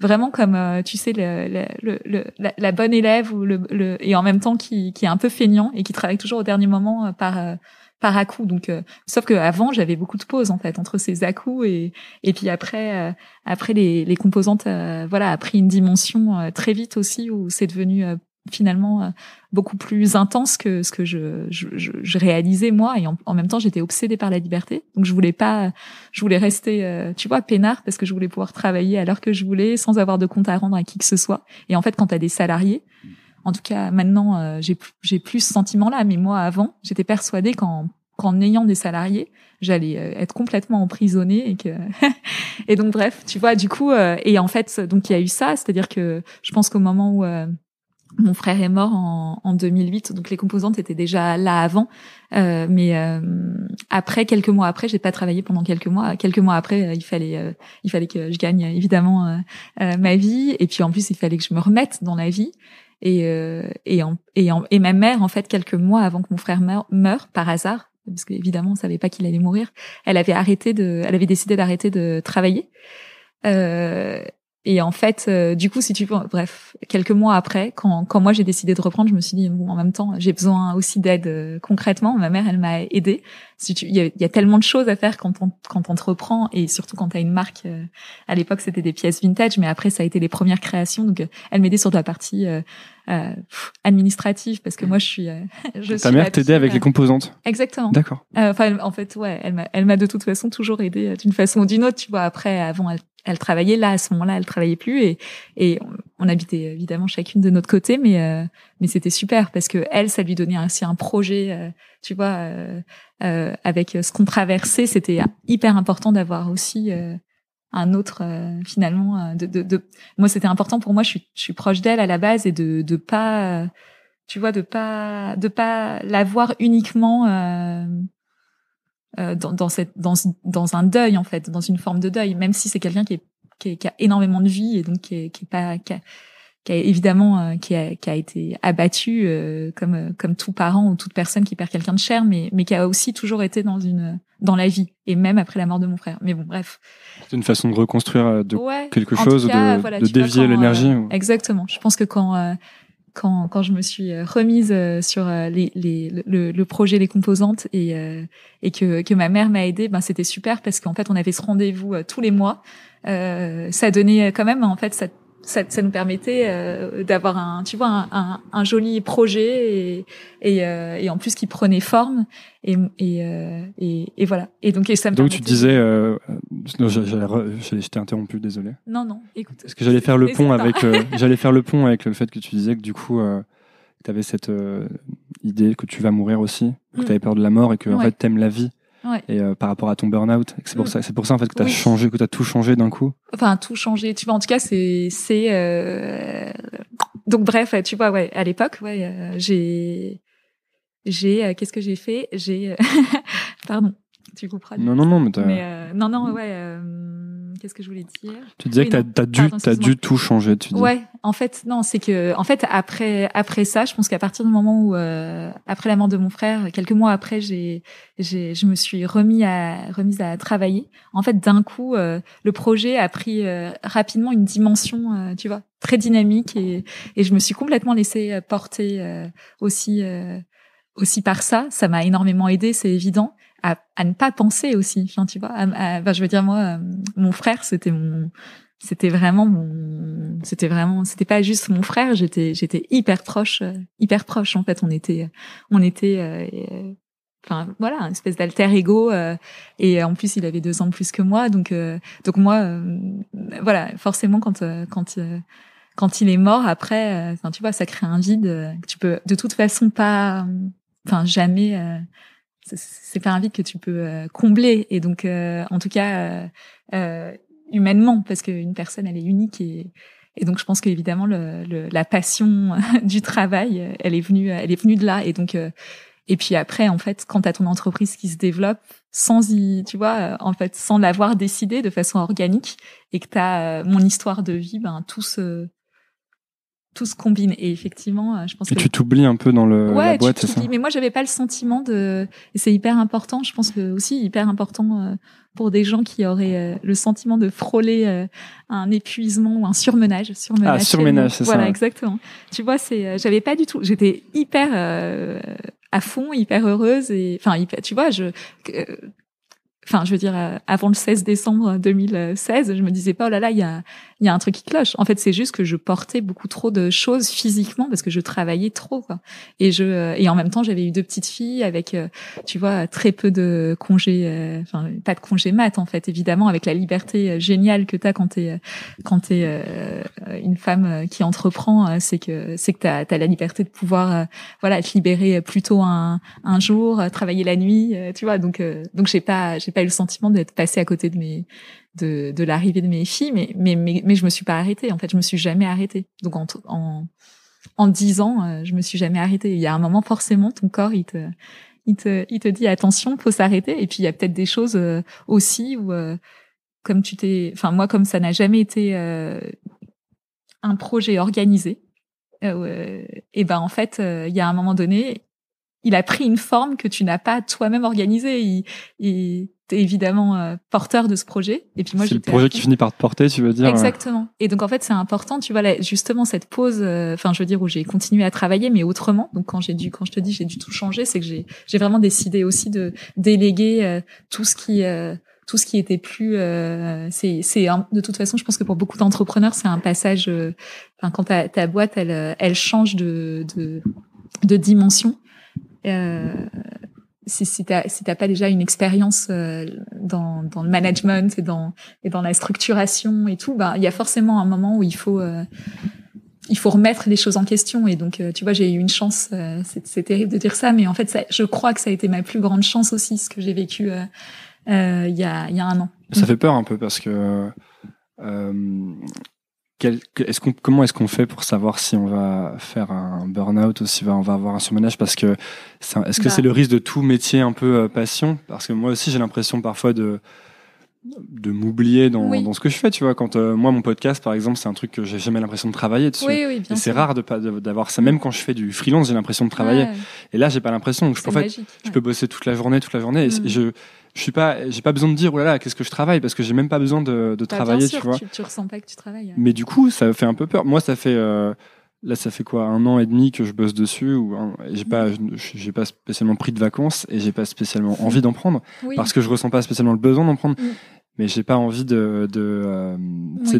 Speaker 1: vraiment comme, tu sais, le, le, le, la, la, bonne élève ou le, et en même temps qui, qui est un peu feignant et qui travaille toujours au dernier moment par par à coup. Donc, euh, sauf que avant, j'avais beaucoup de pauses en fait entre ces à coups et et puis après, euh, après les, les composantes, euh, voilà, a pris une dimension très vite aussi où c'est devenu finalement beaucoup plus intense que ce que je, je, je, réalisais moi. Et en, même temps j'étais obsédée par la liberté. Donc je voulais pas je voulais rester tu vois peinard parce que je voulais pouvoir travailler à l'heure que je voulais sans avoir de compte à rendre à qui que ce soit. Et en fait quand tu as des salariés en tout cas, maintenant, euh, j'ai j'ai plus ce sentiment-là. Mais moi, avant, j'étais persuadée qu'en qu'en ayant des salariés, j'allais euh, être complètement emprisonnée et que et donc bref, tu vois, du coup euh, et en fait, donc il y a eu ça, c'est-à-dire que je pense qu'au moment où mon frère est mort en, en 2008, donc les composantes étaient déjà là avant, euh, mais après quelques mois après, j'ai pas travaillé pendant quelques mois. Quelques mois après, il fallait il fallait que je gagne évidemment ma vie, et puis en plus il fallait que je me remette dans la vie. Et, euh, et, et, ma mère, en fait, quelques mois avant que mon frère meure, meure par hasard, parce qu'évidemment, on savait pas qu'il allait mourir, elle avait arrêté de, elle avait décidé d'arrêter de travailler. Euh, et en fait, euh, du coup, si tu veux, bref, quelques mois après, quand, quand moi j'ai décidé de reprendre, je me suis dit bon, en même temps, j'ai besoin aussi d'aide euh, concrètement. Ma mère, elle m'a aidée. Si tu, il y a, y a, tellement de choses à faire quand on quand on te reprend et surtout quand tu as une marque. Euh, à l'époque, c'était des pièces vintage, mais après, ça a été les premières créations. Donc, elle m'aidait sur la partie administrative parce que moi, je suis. je
Speaker 2: Ta mère t'aidait avec les composantes.
Speaker 1: Exactement.
Speaker 2: D'accord.
Speaker 1: Enfin, en fait, ouais, elle m'a, elle m'a de toute façon toujours aidé d'une façon ou d'une autre. Tu vois, après, avant, elle elle travaillait là à ce moment-là, elle travaillait plus et, et on habitait évidemment chacune de notre côté, mais euh, mais c'était super parce que elle, ça lui donnait aussi un projet, euh, tu vois, euh, euh avec ce qu'on traversait, c'était hyper important d'avoir aussi un autre finalement. De, de, de, moi, c'était important pour moi. Je suis, je suis proche d'elle à la base et de de pas, tu vois, de pas de pas la voir uniquement euh, dans, dans, cette, dans, dans un deuil en fait, dans une forme de deuil, même si c'est quelqu'un qui, est, qui, qui, a énormément de vie et donc qui est, qui est pas qui a, qui a évidemment euh, qui, a, qui a été abattu euh, comme comme tout parent ou toute personne qui perd quelqu'un de cher, mais mais qui a aussi toujours été dans une dans la vie et même après la mort de mon frère. Mais bon, bref.
Speaker 2: C'est une façon de reconstruire de quelque chose, de, de dévier l'énergie.
Speaker 1: Exactement. Je pense que quand quand, quand je me suis euh, remise euh, sur euh, les, les, le, le projet, les composantes et, et que, que ma mère m'a aidée, ben c'était super parce qu'en fait on avait ce rendez-vous tous les mois. Euh, ça donnait quand même en fait cette ça, ça nous permettait euh, d'avoir un, tu vois, un, un, un, joli projet et, et, euh, et, en plus qui prenait forme et, et, euh, et, et voilà. Et donc, et ça me
Speaker 2: donc tu disais, euh, je t'ai interrompu, désolé.
Speaker 1: Non, non, écoute.
Speaker 2: Parce que j'allais faire le pont avec, j'allais faire le pont avec le fait que tu disais que du coup, tu avais cette idée que tu vas mourir aussi, que mm. tu avais peur de la mort et que en fait t'aimes la vie. Et euh, par rapport à ton burn-out, c'est pour mm. ça, c'est pour ça en fait que tu as changé, que tu as tout changé d'un coup.
Speaker 1: Enfin, tout changé. Tu vois, en tout cas, c'est, c'est. Euh... Donc bref, tu vois, ouais, à l'époque, ouais, euh, j'ai, j'ai, euh, qu'est-ce que j'ai fait? J'ai, pardon, tu comprends
Speaker 2: Non, non, non, mais,
Speaker 1: mais non, non, ouais qu'est-ce que je voulais dire
Speaker 2: Tu disais que tu as, dû, as dû tout changer, tu dis.
Speaker 1: Ouais, en fait, non, c'est que, en fait, après, après ça, je pense qu'à partir du moment où, euh, après la mort de mon frère, quelques mois après, j'ai, j'ai, je me suis remis à, remise à travailler. En fait, d'un coup, euh, le projet a pris euh, rapidement une dimension, tu vois, très dynamique et, et je me suis complètement laissée porter aussi, aussi par ça. Ça m'a énormément aidé, c'est évident à, à, ne pas penser aussi. Enfin, tu vois, à, je veux dire moi, euh, mon frère, c'était mon, c'était vraiment mon, c'était vraiment, c'était pas juste mon frère. J'étais, j'étais hyper proche, euh, hyper proche. En fait, on était, on était. Euh, enfin voilà, une espèce d'alter ego et en plus il avait deux ans plus que moi, donc donc moi voilà forcément quand quand quand il est mort après, tu vois, ça crée un vide que tu peux de toute façon pas, enfin jamais. C'est pas un vide que tu peux combler. Et donc en tout cas humainement parce qu'une personne elle est unique et donc je pense qu'évidemment le, le, la passion du travail elle est venue elle est venue de là. Et donc et puis après, en fait, quand tu as ton entreprise qui se développe sans y, tu vois, euh, en fait, sans l'avoir décidé de façon organique et que tu as euh, mon histoire de vie, ben tout se tout se combine. Et effectivement euh, je pense
Speaker 2: et tu t'oublies un peu dans le la boîte c'est ça
Speaker 1: mais moi j'avais pas le sentiment de et c'est hyper important je pense que aussi hyper important pour des gens qui auraient le sentiment de frôler un épuisement ou un surmenage surmenage
Speaker 2: ah surmenage c'est
Speaker 1: ça voilà exactement. Tu vois c'est j'avais pas du tout j'étais hyper à fond, hyper heureuse et enfin tu vois, je enfin je veux dire euh, avant le 16 décembre 2016 je me disais pas oh là là il y a y a un truc qui cloche. En fait c'est juste que je portais beaucoup trop de choses physiquement parce que je travaillais trop quoi. Et je euh, et en même temps j'avais eu deux petites filles avec euh, tu vois très peu de congés enfin pas de congés mat en fait évidemment avec la liberté géniale que tu as quand tu es quand tu es une femme qui entreprend c'est que c'est que tu as, la liberté de pouvoir voilà te libérer plutôt un un jour travailler la nuit tu vois. Donc donc j'ai pas j'ai eu le sentiment d'être passé à côté de mes de, l'arrivée de mes filles, mais, mais mais mais je me suis pas arrêtée. En fait, je me suis jamais arrêtée. Donc en en en dix ans, euh, je me suis jamais arrêtée. Il y a un moment forcément, ton corps il te il te il te dit attention, faut s'arrêter. Et puis il y a peut-être des choses euh, aussi où euh, comme tu t'es, enfin moi comme ça n'a jamais été un projet organisé, et ben en fait il y a un moment donné il a pris une forme que tu n'as pas toi-même organisée. Il, il t'es évidemment euh, porteur de ce projet. Et puis moi,
Speaker 2: c'est le projet qui finit par te porter, tu veux dire
Speaker 1: Exactement. Et donc en fait, c'est important, tu vois, là, justement cette pause. Euh, enfin, je veux dire où j'ai continué à travailler, mais autrement. Donc quand j'ai dû, quand je te dis, j'ai dû tout changer, c'est que j'ai, j'ai vraiment décidé aussi de déléguer euh, tout ce qui tout ce qui était plus c'est c'est de toute façon je pense que pour beaucoup d'entrepreneurs c'est un passage enfin quand ta, ta boîte elle elle change de de, de dimension euh, si, si t'as pas déjà une expérience euh, dans, le management et dans la structuration et tout, bah il y a forcément un moment où il faut euh, remettre les choses en question et donc tu vois j'ai eu une chance c'est terrible de dire ça mais en fait je crois que ça a été ma plus grande chance aussi ce que j'ai vécu il y a un an.
Speaker 2: Ça fait peur un peu parce que est-ce qu'on, comment est-ce qu'on fait pour savoir si on va faire un burn-out ou si on va avoir un surmenage? Parce que est-ce que bah. c'est le risque de tout métier un peu euh, passion? Parce que moi aussi j'ai l'impression parfois de de m'oublier dans, dans ce que je fais, tu vois. Quand euh, moi mon podcast par exemple, c'est un truc que j'ai jamais l'impression de travailler dessus.
Speaker 1: et
Speaker 2: c'est rare de pas d'avoir ça. Même quand je fais du freelance, j'ai l'impression de travailler. Et là, j'ai pas l'impression. Je, en fait, je peux bosser toute la journée, toute la journée. Et je je suis pas, j'ai pas besoin de dire oh là là qu'est-ce que je travaille parce que j'ai même pas besoin de, de bah, travailler, tu vois.
Speaker 1: Tu, tu, ressens pas que tu travailles.
Speaker 2: Mais du coup, ça fait un peu peur. Moi, ça fait euh, là, ça fait quoi un an et demi que je bosse dessus ou j'ai pas, j'ai pas spécialement pris de vacances et j'ai pas spécialement envie d'en prendre parce que je ressens pas spécialement le besoin d'en prendre. Mm. Mais j'ai pas envie de, de euh,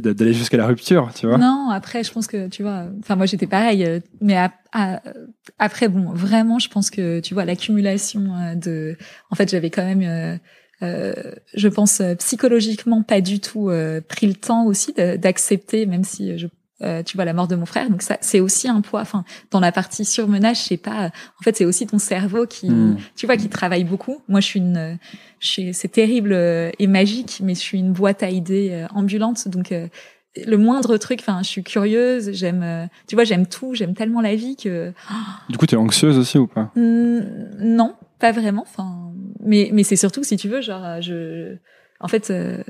Speaker 2: d'aller jusqu'à la rupture, tu vois.
Speaker 1: Non, après, je pense que tu vois. Enfin, moi, j'étais pareil. Euh, mais après, bon, vraiment, je pense que tu vois l'accumulation euh, de. En fait, j'avais quand même. Euh, euh, je pense psychologiquement pas du tout pris le temps aussi d'accepter, même si je tu vois la mort de mon frère. Donc ça c'est aussi un poids. Enfin dans la partie surmenage je sais pas en fait c'est aussi ton cerveau qui hmm. tu vois qui travaille beaucoup. Moi je suis une c'est terrible et magique mais je suis une boîte à idées ambulante. Donc le moindre truc enfin je suis curieuse j'aime euh, tu vois j'aime tout j'aime tellement la vie que
Speaker 2: du coup tu es anxieuse aussi ou pas?
Speaker 1: Non pas vraiment. Enfin mais mais c'est surtout si tu veux genre je en fait euh,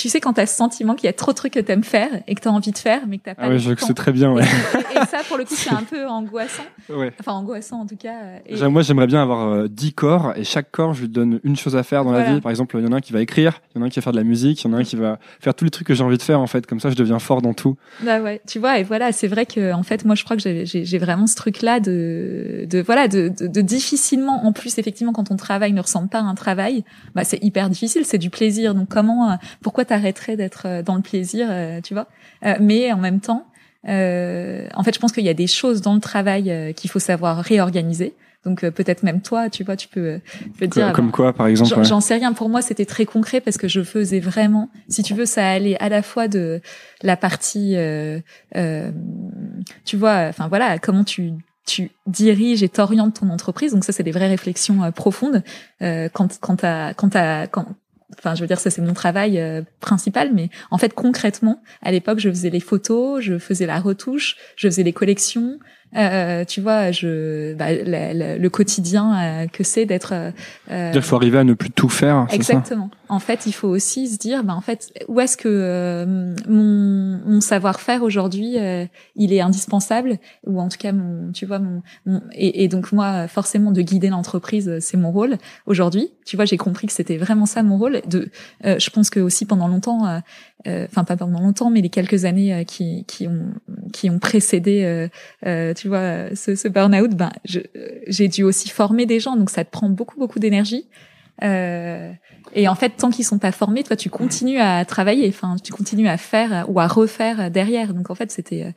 Speaker 1: tu sais quand t'as ce sentiment qu'il y a trop de trucs que t'aimes faire et que t'as envie de faire mais que t'as pas
Speaker 2: ah ouais, je sais très bien ouais.
Speaker 1: et, ça pour le coup c'est un peu angoissant. Ouais. enfin angoissant en tout cas
Speaker 2: et... moi j'aimerais bien avoir euh, 10 corps et chaque corps je lui donne une chose à faire dans la vie. Par exemple il y en a un qui va écrire il y en a un qui va faire de la musique il y en a un qui va faire tous les trucs que j'ai envie de faire en fait. Comme ça je deviens fort dans tout.
Speaker 1: Bah ouais tu vois et voilà c'est vrai que en fait moi je crois que j'ai vraiment ce truc là de de voilà de, de, de, difficilement en plus effectivement quand ton travail ne ressemble pas à un travail bah c'est hyper difficile c'est du plaisir. Donc comment euh, pourquoi t'arrêterais d'être euh, dans le plaisir, euh, tu vois. Euh, mais en même temps, en fait, je pense qu'il y a des choses dans le travail qu'il faut savoir réorganiser. Donc peut-être même toi, tu vois, tu peux, peux dire.
Speaker 2: Comme quoi, par exemple
Speaker 1: J'en sais rien. Pour moi, c'était très concret parce que je faisais vraiment. Si tu veux, ça allait à la fois de la partie, tu vois, enfin voilà, comment tu tu diriges et t'orientes ton entreprise. Donc ça, c'est des vraies réflexions euh, profondes. Euh, quand quand t'as quand t'as quand enfin je veux dire ça c'est mon travail euh, principal mais en fait concrètement à l'époque je faisais les photos je faisais la retouche je faisais les collections euh, tu vois, je, bah, le quotidien euh, que c'est d'être.
Speaker 2: Euh, il faut arriver à ne plus tout faire.
Speaker 1: Exactement.
Speaker 2: Ça?
Speaker 1: En fait, il faut aussi se dire, bah, en fait, où est-ce que euh, mon, mon savoir-faire aujourd'hui, il est indispensable, ou en tout cas, mon, tu vois, mon, et, et, donc moi, forcément, de guider l'entreprise, c'est mon rôle aujourd'hui. Tu vois, j'ai compris que c'était vraiment ça mon rôle. De, je pense que aussi pendant longtemps, enfin pas pendant longtemps, mais les quelques années qui, qui ont qui ont précédé tu vois, ce, ce burn-out, ben, j'ai dû aussi former des gens, donc ça te prend beaucoup, beaucoup d'énergie. Euh, et en fait, tant qu'ils sont pas formés, toi, tu continues à travailler, enfin, tu continues à faire ou à refaire derrière. Donc en fait, c'était, euh,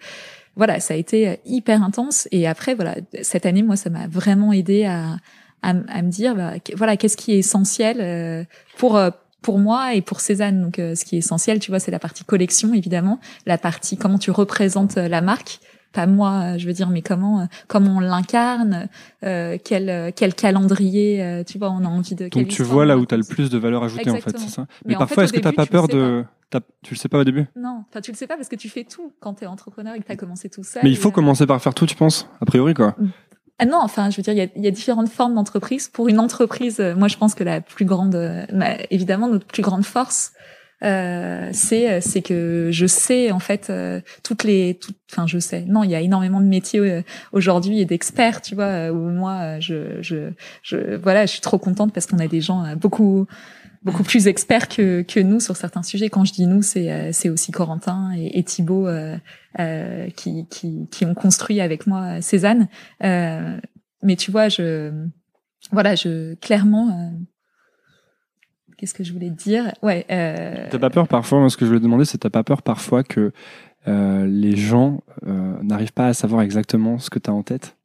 Speaker 1: voilà, ça a été hyper intense. Et après, voilà, cette année, moi, ça m'a vraiment aidé à, à, me dire, bah, voilà, qu'est-ce qui est essentiel euh, pour pour moi et pour Cézanne. Donc, ce qui est essentiel, tu vois, c'est la partie collection, évidemment, la partie comment tu représentes la marque, pas moi, je veux dire, mais comment comment on l'incarne, euh, quel quel calendrier, euh, tu vois, on a envie de.
Speaker 2: Donc tu vois là où tu as le plus de valeur ajoutée en fait, c'est ça. Mais, parfois, est-ce que t'as pas peur de tu le sais pas au début?
Speaker 1: Non, enfin tu le sais pas parce que tu fais tout quand tu es entrepreneur et que tu as commencé tout seul.
Speaker 2: Mais il faut euh, commencer par faire tout, tu penses A priori quoi. Mm.
Speaker 1: Ah non, enfin, je veux dire, il y a, y a, différentes formes d'entreprise. Pour une entreprise, moi, je pense que la plus grande, évidemment, notre plus grande force, euh, c'est c'est que je sais en fait euh, toutes les enfin je sais. Non il y a énormément de métiers euh, aujourd'hui et d'experts tu vois où moi je je je voilà je suis trop contente parce qu'on a des gens beaucoup beaucoup plus experts que que nous sur certains sujets. Quand je dis nous c'est c'est aussi Corentin et, et Thibaut qui qui qui ont construit avec moi Cézanne. Mais tu vois je voilà je clairement Qu'est-ce que je voulais dire? Ouais. Euh...
Speaker 2: T'as pas peur parfois? Moi, ce que je voulais demander, c'est t'as pas peur parfois que euh, les gens euh, n'arrivent pas à savoir exactement ce que tu as en tête?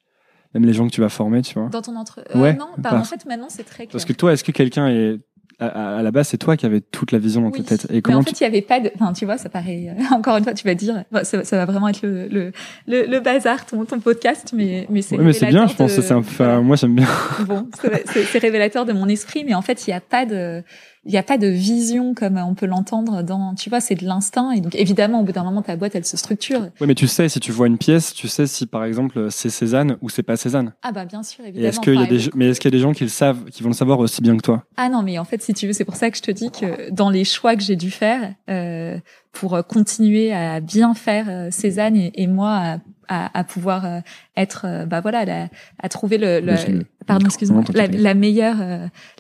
Speaker 2: Même les gens que tu vas former, tu vois?
Speaker 1: Dans ton entre. Euh, ouais. Non, bah, en fait, maintenant, c'est très clair.
Speaker 2: Parce que toi, est-ce que quelqu'un est à, la base, c'est toi qui avais toute la vision dans ta tête.
Speaker 1: Et comment mais en fait, il y avait pas de. Enfin, tu vois, ça paraît. Euh, encore une fois, tu vas dire, ça, ça va vraiment être le le, le, le bazar ton, ton podcast, mais mais c'est.
Speaker 2: Oui, mais c'est bien. Je pense c'est un. Enfin, moi, j'aime bien.
Speaker 1: Bon, c'est révélateur de mon esprit, mais en fait, il n'y a pas de il n'y a pas de vision comme on peut l'entendre dans, tu vois, c'est de l'instinct. Et donc, évidemment, au bout d'un moment, ta boîte, elle se structure.
Speaker 2: Oui, mais tu sais, si tu vois une pièce, tu sais si, par exemple, c'est Cézanne ou c'est pas Cézanne.
Speaker 1: Ah, bah, bien sûr, évidemment.
Speaker 2: est-ce qu'il y a des, mais est-ce qu'il y a des gens qui le savent, qui vont le savoir aussi bien que toi?
Speaker 1: Ah non, mais en fait, si tu veux, c'est pour ça que je te dis que dans les choix que j'ai dû faire, euh, pour continuer à bien faire euh, Cézanne et, et moi à à, à, pouvoir euh, être euh, bah voilà à trouver le, le pardon excuse-moi la, la, meilleure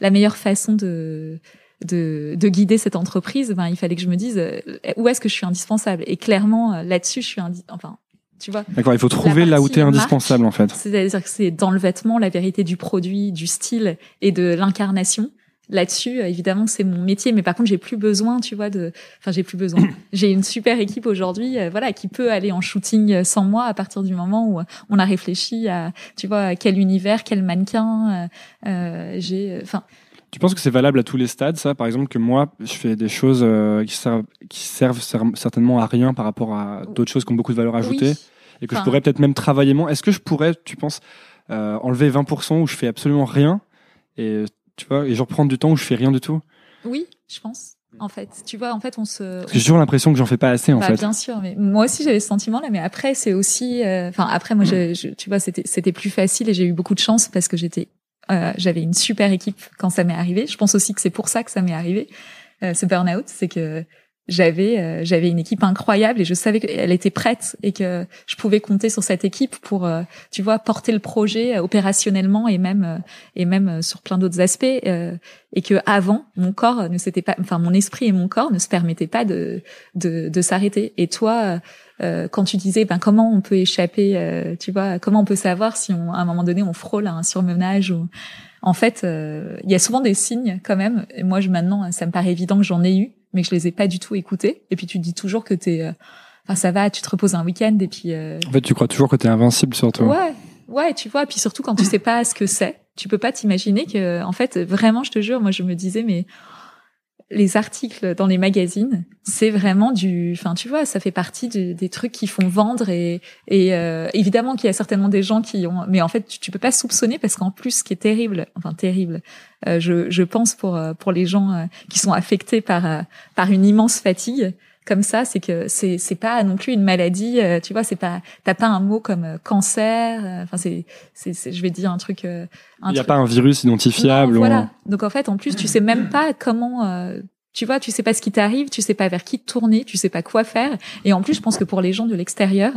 Speaker 1: la meilleure façon de de, de guider cette entreprise, ben, il fallait que je me dise euh, où est-ce que je suis indispensable? Et clairement, euh, là-dessus, je suis indi enfin, tu vois.
Speaker 2: D'accord, il faut trouver là où tu es indispensable en fait.
Speaker 1: C'est-à-dire que c'est dans le vêtement, la vérité du produit, du style et de l'incarnation. Là-dessus, euh, évidemment, c'est mon métier, mais par contre, j'ai plus besoin, tu vois, de, enfin, j'ai plus besoin. j'ai une super équipe aujourd'hui, voilà, qui peut aller en shooting sans moi à partir du moment où on a réfléchi à, tu vois, quel univers, quel mannequin, euh, j'ai, enfin,
Speaker 2: tu penses que c'est valable à tous les stades, ça? Par exemple, que moi, je fais des choses euh, qui, servent, qui servent certainement à rien par rapport à d'autres choses qui ont beaucoup de valeur ajoutée et que je pourrais peut-être même travailler moins. Est-ce que je pourrais, tu penses, euh, enlever 20% où je fais absolument rien et tu vois et je reprends du temps où je fais rien du tout?
Speaker 1: Oui, je pense. En fait, tu vois, en fait, on se.
Speaker 2: J'ai toujours l'impression que j'en fais pas assez, en
Speaker 1: bah,
Speaker 2: fait.
Speaker 1: Bien sûr, mais moi aussi j'avais ce sentiment-là, mais après c'est aussi, euh, enfin après moi, je, tu vois, c'était c'était plus facile et j'ai eu beaucoup de chance parce que j'étais euh, j'avais une super équipe quand ça m'est arrivé. Je pense aussi que c'est pour ça que ça m'est arrivé, euh, ce burn-out, c'est que j'avais euh, j'avais une équipe incroyable et je savais qu'elle était prête et que je pouvais compter sur cette équipe pour euh, tu vois porter le projet opérationnellement et même et même sur plein d'autres aspects et que avant mon corps ne s'était pas enfin mon esprit et mon corps ne se permettaient pas de de, de s'arrêter et toi euh, quand tu disais ben comment on peut échapper, euh, tu vois, comment on peut savoir si on, à un moment donné on frôle un surmenage ou en fait euh, il y a souvent des signes quand même. Et moi je maintenant ça me paraît évident que j'en ai eu, mais que je les ai pas du tout écoutés. Et puis tu dis toujours que t'es, enfin ça va, tu te reposes un week-end et puis.
Speaker 2: En fait tu crois toujours que t'es invincible surtout.
Speaker 1: Ouais. ouais, tu vois. Puis surtout quand tu sais pas ce que c'est, tu peux pas t'imaginer que, en fait, vraiment, je te jure, moi, je me disais, mais les articles dans les magazines, c'est vraiment du, enfin tu vois, ça fait partie des trucs qui font vendre et, et euh, évidemment qu'il y a certainement des gens qui ont, mais en fait tu, peux pas soupçonner parce qu'en plus ce qui est terrible, enfin terrible, euh, je, je pense pour euh, pour les gens qui sont affectés par par une immense fatigue, comme ça, c'est que c'est c'est pas non plus une maladie, euh, tu vois, c'est pas t'as pas un mot comme euh, cancer, euh, enfin c'est c'est je vais dire un truc
Speaker 2: il n'y a pas un virus identifiable
Speaker 1: voilà. Donc en fait, en plus, tu sais même pas comment tu vois, tu sais pas ce qui t'arrive, tu sais pas vers qui te tourner, tu sais pas quoi faire et en plus, je pense que pour les gens de l'extérieur,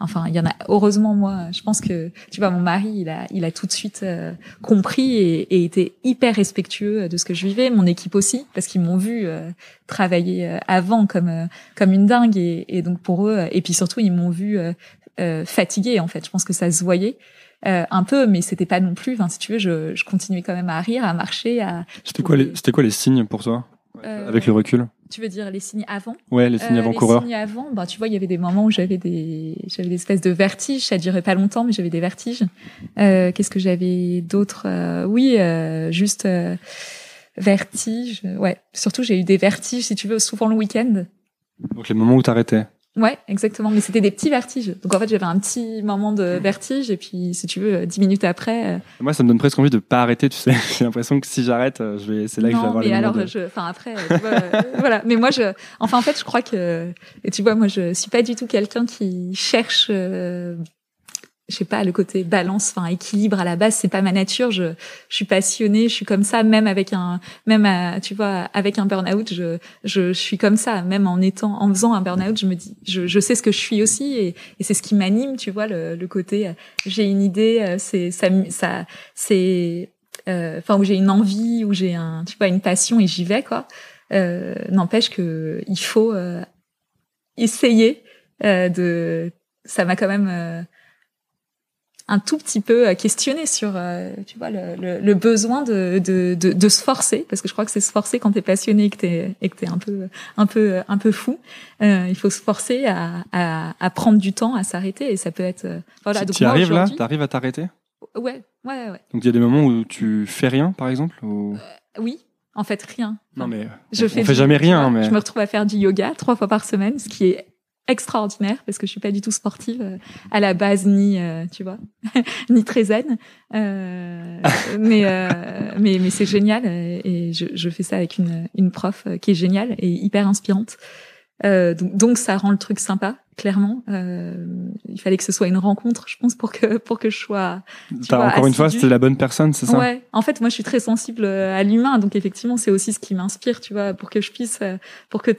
Speaker 1: Enfin, il y en a. Heureusement, moi, je pense que tu vois, mon mari, il a, il a tout de suite euh, compris et, et été hyper respectueux de ce que je vivais. Mon équipe aussi, parce qu'ils m'ont vu euh, travailler euh, avant comme comme une dingue et, et, donc pour eux. Et puis surtout, ils m'ont vu fatiguée. En fait, je pense que ça se voyait. un peu, mais c'était pas non plus. Enfin, si tu veux, je, je continuais quand même à rire, à marcher. À.
Speaker 2: C'était quoi les, c'était quoi les signes pour toi, avec le recul?
Speaker 1: Tu veux dire les signes avant
Speaker 2: Ouais, les signes avant coureur.
Speaker 1: Les signes avant, bah tu vois, il y avait des moments où j'avais des j'avais des espèces de vertiges, ça durait pas longtemps mais j'avais des vertiges. Euh, qu'est-ce que j'avais d'autre euh, Oui, euh, juste euh, vertiges. Ouais, surtout j'ai eu des vertiges si tu veux souvent le week-end.
Speaker 2: Donc les moments où t'arrêtais
Speaker 1: Ouais, exactement. Mais c'était des petits vertiges. Donc en fait, j'avais un petit moment de vertige et puis, si tu veux, dix minutes après. Euh,
Speaker 2: Moi, ça me donne presque envie de pas arrêter. Tu sais, j'ai l'impression que si j'arrête, euh, je vais, c'est là que je vais avoir
Speaker 1: mais
Speaker 2: les
Speaker 1: alors,
Speaker 2: de...
Speaker 1: je, enfin après, tu vois, euh, voilà. Mais moi, je, enfin en fait, je crois que, et tu vois, moi, je suis pas du tout quelqu'un qui cherche je sais pas le côté balance enfin équilibre à la base c'est pas ma nature. Je je suis passionnée je suis comme ça même avec un même tu vois avec un burn-out je, je suis comme ça. Même en étant en faisant un burn-out je me dis je, je sais ce que je suis aussi et, et c'est ce qui m'anime tu vois le, le côté euh, j'ai une idée euh, c'est ça ça c'est euh, enfin où j'ai une envie où j'ai un tu vois une passion et j'y vais quoi. Euh, n'empêche que il faut essayer de ça m'a quand même un tout petit peu questionné sur, euh, tu vois, le, le, le besoin de, de, de, de, se forcer, parce que je crois que c'est se forcer quand t'es passionné et que t'es et que t'es un peu un peu un peu fou. Euh, il faut se forcer à, à, à, prendre du temps, à s'arrêter, et ça peut être. Euh,
Speaker 2: voilà. Tu arrives là, t'arrives à t'arrêter?
Speaker 1: Ouais, ouais, ouais.
Speaker 2: Donc il y a des moments où tu fais rien, par exemple. Ou...
Speaker 1: Euh, oui. En fait, rien.
Speaker 2: Non mais je on, fais, fait jamais rien. mais...
Speaker 1: Je me retrouve à faire du yoga trois fois par semaine, ce qui est extraordinaire parce que je suis pas du tout sportive euh, à la base ni euh, tu vois ni très zen. Euh, mais, euh, mais mais c'est génial et je, je fais ça avec une une prof qui est géniale et hyper inspirante donc, donc ça rend le truc sympa clairement. Il fallait que ce soit une rencontre je pense pour que pour que je sois
Speaker 2: encore une fois c'était la bonne personne c'est ça?
Speaker 1: Ouais. En fait moi je suis très sensible à l'humain donc effectivement c'est aussi ce qui m'inspire tu vois pour que je puisse pour que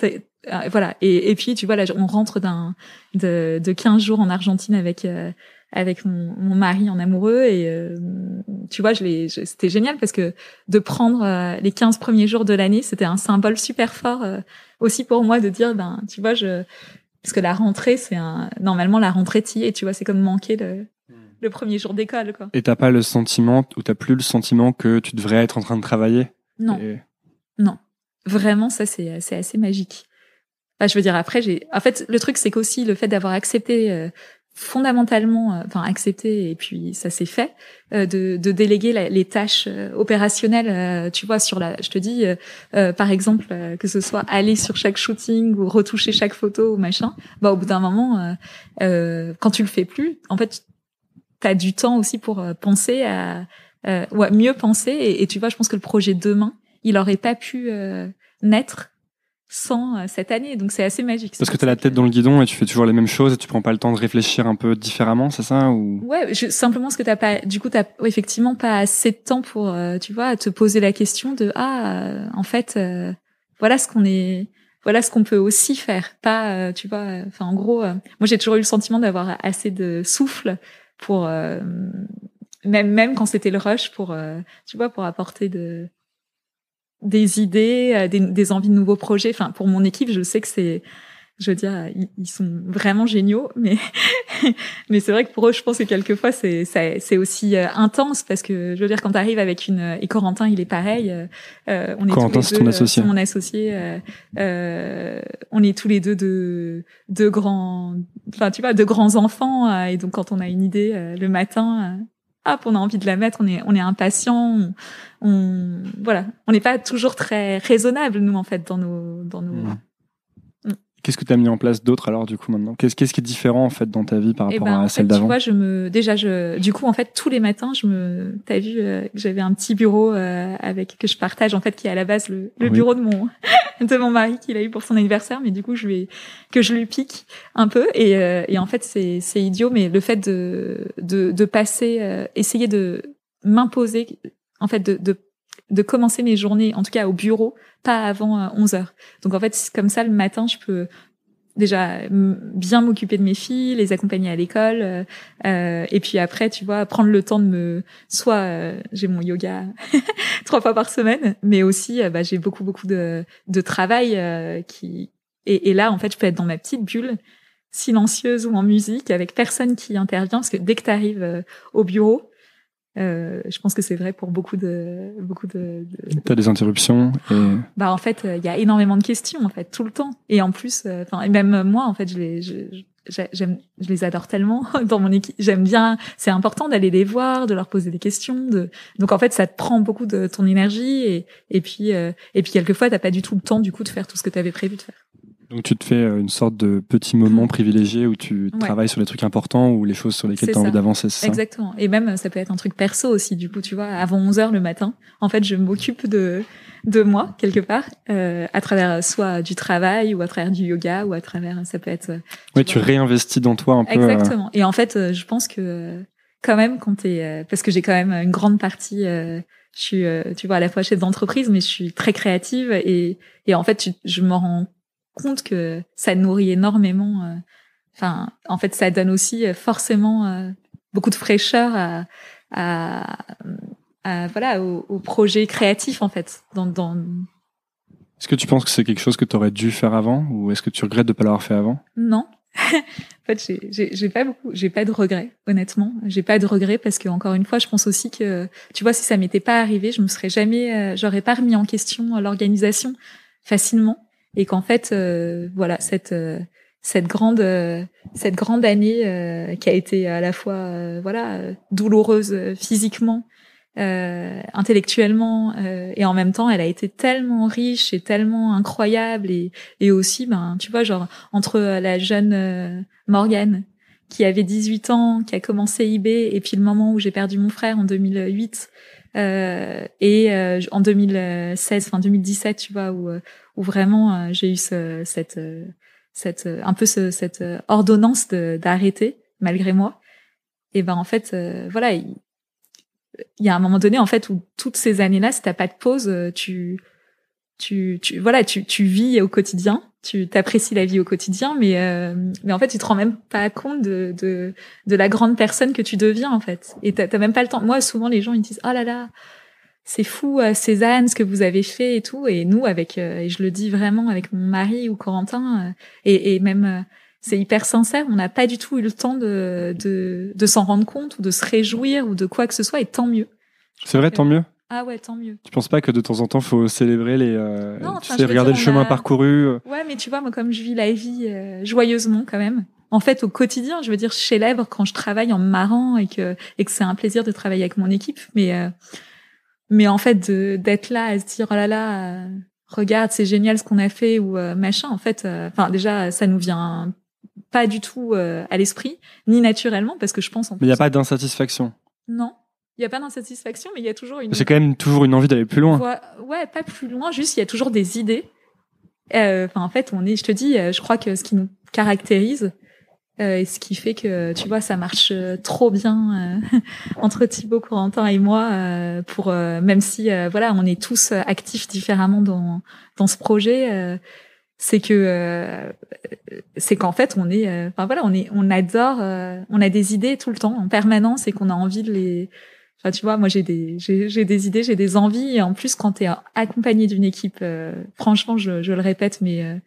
Speaker 1: euh, voilà. Et, et puis, tu vois, là, on rentre d'un de, de 15 jours en Argentine avec euh, avec mon, mon, mari en amoureux et euh, tu vois, je l'ai, c'était génial parce que de prendre les 15 premiers jours de l'année, c'était un symbole super fort aussi pour moi de dire, ben, tu vois, je parce que la rentrée, c'est un normalement la rentrée et tu vois, c'est comme manquer le hmm. le premier jour d'école, quoi.
Speaker 2: Et t'as pas le sentiment, ou t'as plus le sentiment que tu devrais être en train de travailler?
Speaker 1: Non. Non. Vraiment, ça, c'est, c'est assez magique je veux dire, après, j'ai. En fait, le truc, c'est qu'aussi le fait d'avoir accepté euh, fondamentalement, euh, enfin accepté et puis ça s'est fait, euh, de, de, déléguer les tâches opérationnelles. tu vois, sur la, je te dis, par exemple, que ce soit aller sur chaque shooting ou retoucher chaque photo ou machin. Bah, au bout d'un moment, quand tu le fais plus, en fait, t'as du temps aussi pour penser à, ouais, mieux penser. Et, et, tu vois, je pense que le projet demain, il aurait pas pu naître sans euh, cette année. Donc c'est assez magique.
Speaker 2: Parce que tu as la tête dans le guidon et tu fais toujours les mêmes choses et tu prends pas le temps de réfléchir un peu différemment, c'est ça ou?
Speaker 1: Ouais, je, simplement ce que t'as pas du coup t'as effectivement pas assez de temps pour euh, tu vois te poser la question de ah euh, en fait voilà ce qu'on est voilà ce qu'on peut aussi faire pas tu vois enfin en gros moi j'ai toujours eu le sentiment d'avoir assez de souffle pour même même quand c'était le rush pour tu vois pour apporter de des idées, euh, des, des, envies de nouveaux projets. Enfin, pour mon équipe, je sais que c'est je veux dire, ils, sont vraiment géniaux, mais mais c'est vrai que pour eux, je pense que quelquefois c'est c'est aussi euh, intense parce que je veux dire quand tu arrives avec une et Corentin, il est pareil. Euh, on est
Speaker 2: Corentin, c'est ton euh, associé.
Speaker 1: Mon associé. Euh, on est tous les deux de de grands, enfin tu vois, de grands enfants et donc quand on a une idée le matin. Hop, on a envie de la mettre, on est on est impatient, on, voilà, on n'est pas toujours très raisonnable nous en fait dans nos dans nos mmh.
Speaker 2: Qu'est-ce que tu as mis en place d'autre alors du coup maintenant? Qu'est-ce qui est différent en fait dans ta vie par eh rapport ben, à celle d'avant Tu
Speaker 1: vois, je me déjà je du coup en fait tous les matins je me t'as vu euh, j'avais un petit bureau euh, avec que je partage en fait qui est à la base le, le bureau de mon de mon mari qu'il a eu pour son anniversaire mais du coup je lui que je lui pique un peu. Et, euh, et en fait c'est c'est idiot mais le fait de de de passer essayer de m'imposer en fait de, de de commencer mes journées, en tout cas au bureau, pas avant 11 euh, heures. Donc en fait, comme ça, le matin, je peux déjà bien m'occuper de mes filles, les accompagner à l'école, euh, euh, et puis après, tu vois, prendre le temps de me, soit euh, j'ai mon yoga trois fois par semaine, mais aussi bah, j'ai beaucoup beaucoup de, de travail qui et, et, là en fait, je peux être dans ma petite bulle silencieuse ou en musique avec personne qui intervient parce que dès que tu arrives au bureau, euh, je pense que c'est vrai pour beaucoup de beaucoup de. de...
Speaker 2: T'as des interruptions. Et...
Speaker 1: Bah en fait, il y a énormément de questions en fait tout le temps. Et en plus, euh, enfin et même moi en fait, je les je, j'aime je les adore tellement dans mon équipe. J'aime bien. C'est important d'aller les voir, de leur poser des questions. De donc en fait, ça te prend beaucoup de ton énergie et et puis euh, et puis quelquefois t'as pas du tout le temps du coup de faire tout ce que tu avais prévu de faire.
Speaker 2: Donc tu te fais euh, une sorte de petit moment privilégié où tu travailles sur les trucs importants ou les choses sur lesquelles tu as envie d'avancer,
Speaker 1: Exactement. Et même ça peut être un truc perso aussi du coup, tu vois, avant 11 heures le matin, en fait, je m'occupe de de moi quelque part euh, à travers soit du travail ou à travers du yoga ou à travers ça peut être
Speaker 2: Oui, tu réinvestis dans toi un peu.
Speaker 1: Euh, Exactement. Et en fait, je pense que quand même quand tu es parce que j'ai quand même une grande partie je suis tu vois à la fois chef d'entreprise mais je suis très créative et et en fait je me rends compte que ça nourrit énormément. Euh, enfin, en fait, ça donne aussi euh, forcément euh, beaucoup de fraîcheur à, à, voilà au, au, projet créatif en fait. Dans, dans...
Speaker 2: Est-ce que tu penses que c'est quelque chose que tu aurais dû faire avant, ou est-ce que tu regrettes de pas l'avoir fait avant?
Speaker 1: Non. en fait, j'ai pas beaucoup, j'ai pas de regrets, honnêtement. J'ai pas de regrets parce que encore une fois, je pense aussi que, tu vois, si ça m'était pas arrivé, je me serais jamais, j'aurais pas remis en question l'organisation facilement et qu'en fait, euh, voilà, cette euh, cette grande euh, cette grande année qui a été à la fois voilà douloureuse physiquement, intellectuellement et en même temps, elle a été tellement riche et tellement incroyable et et aussi, ben, tu vois, genre entre la jeune Morgane qui avait 18 ans, qui a commencé eBay, et puis le moment où j'ai perdu mon frère en 2008, euh, et euh, en 2016, enfin 2017, tu vois, où, euh, où vraiment euh, j'ai eu ce, cette, cette, un peu ce, cette ordonnance d'arrêter malgré moi. Et ben en fait, voilà, il, y a un moment donné en fait où toutes ces années-là, si t'as pas de pause, tu, tu, tu, voilà, tu, tu vis au quotidien tu t'apprécies la vie au quotidien, mais euh, mais en fait tu te rends même pas compte de, de de la grande personne que tu deviens en fait. Et t'as même pas le temps. Moi souvent les gens ils disent oh là là c'est fou euh, Cézanne ce que vous avez fait et tout. Et nous avec euh, et je le dis vraiment avec mon mari ou Corentin euh, et, et même c'est hyper sincère. On n'a pas du tout eu le temps de de, de s'en rendre compte ou de se réjouir ou de quoi que ce soit. Et tant mieux.
Speaker 2: C'est vrai, tant mieux.
Speaker 1: Ah ouais, tant mieux.
Speaker 2: Tu penses pas que de temps en temps, faut célébrer les, euh, tu sais, regarder le chemin parcouru euh
Speaker 1: Ouais, mais tu vois, moi, comme je vis la vie euh, joyeusement quand même. En fait, au quotidien, je veux dire, je célèbre quand je travaille en marrant et que et que c'est un plaisir de travailler avec mon équipe. Mais euh, mais en fait, d'être là à se dire oh là là, regarde, c'est génial ce qu'on a fait ou machin. En fait, enfin déjà, ça nous vient pas du tout à l'esprit, ni naturellement, parce que je pense. En
Speaker 2: mais il n'y a pas d'insatisfaction.
Speaker 1: Non. Il y a pas d'insatisfaction, mais il y a toujours une.
Speaker 2: C'est quand même toujours une envie d'aller plus loin.
Speaker 1: Ouais, pas plus loin. Juste, il y a toujours des idées. Euh, enfin, en fait, on est. Je te dis, euh, je crois que ce qui nous caractérise euh, et ce qui fait que, tu vois, ça marche trop bien entre Thibaut, Corentin et moi. pour même si, voilà, on est tous actifs différemment dans dans ce projet c'est que c'est qu'en fait on est enfin voilà on est on adore on a des idées tout le temps en permanence et qu'on a envie de les Enfin, tu vois, moi j'ai des j'ai des idées, j'ai des envies et en plus quand tu es accompagné d'une équipe, euh, franchement, je, je le répète, mais euh,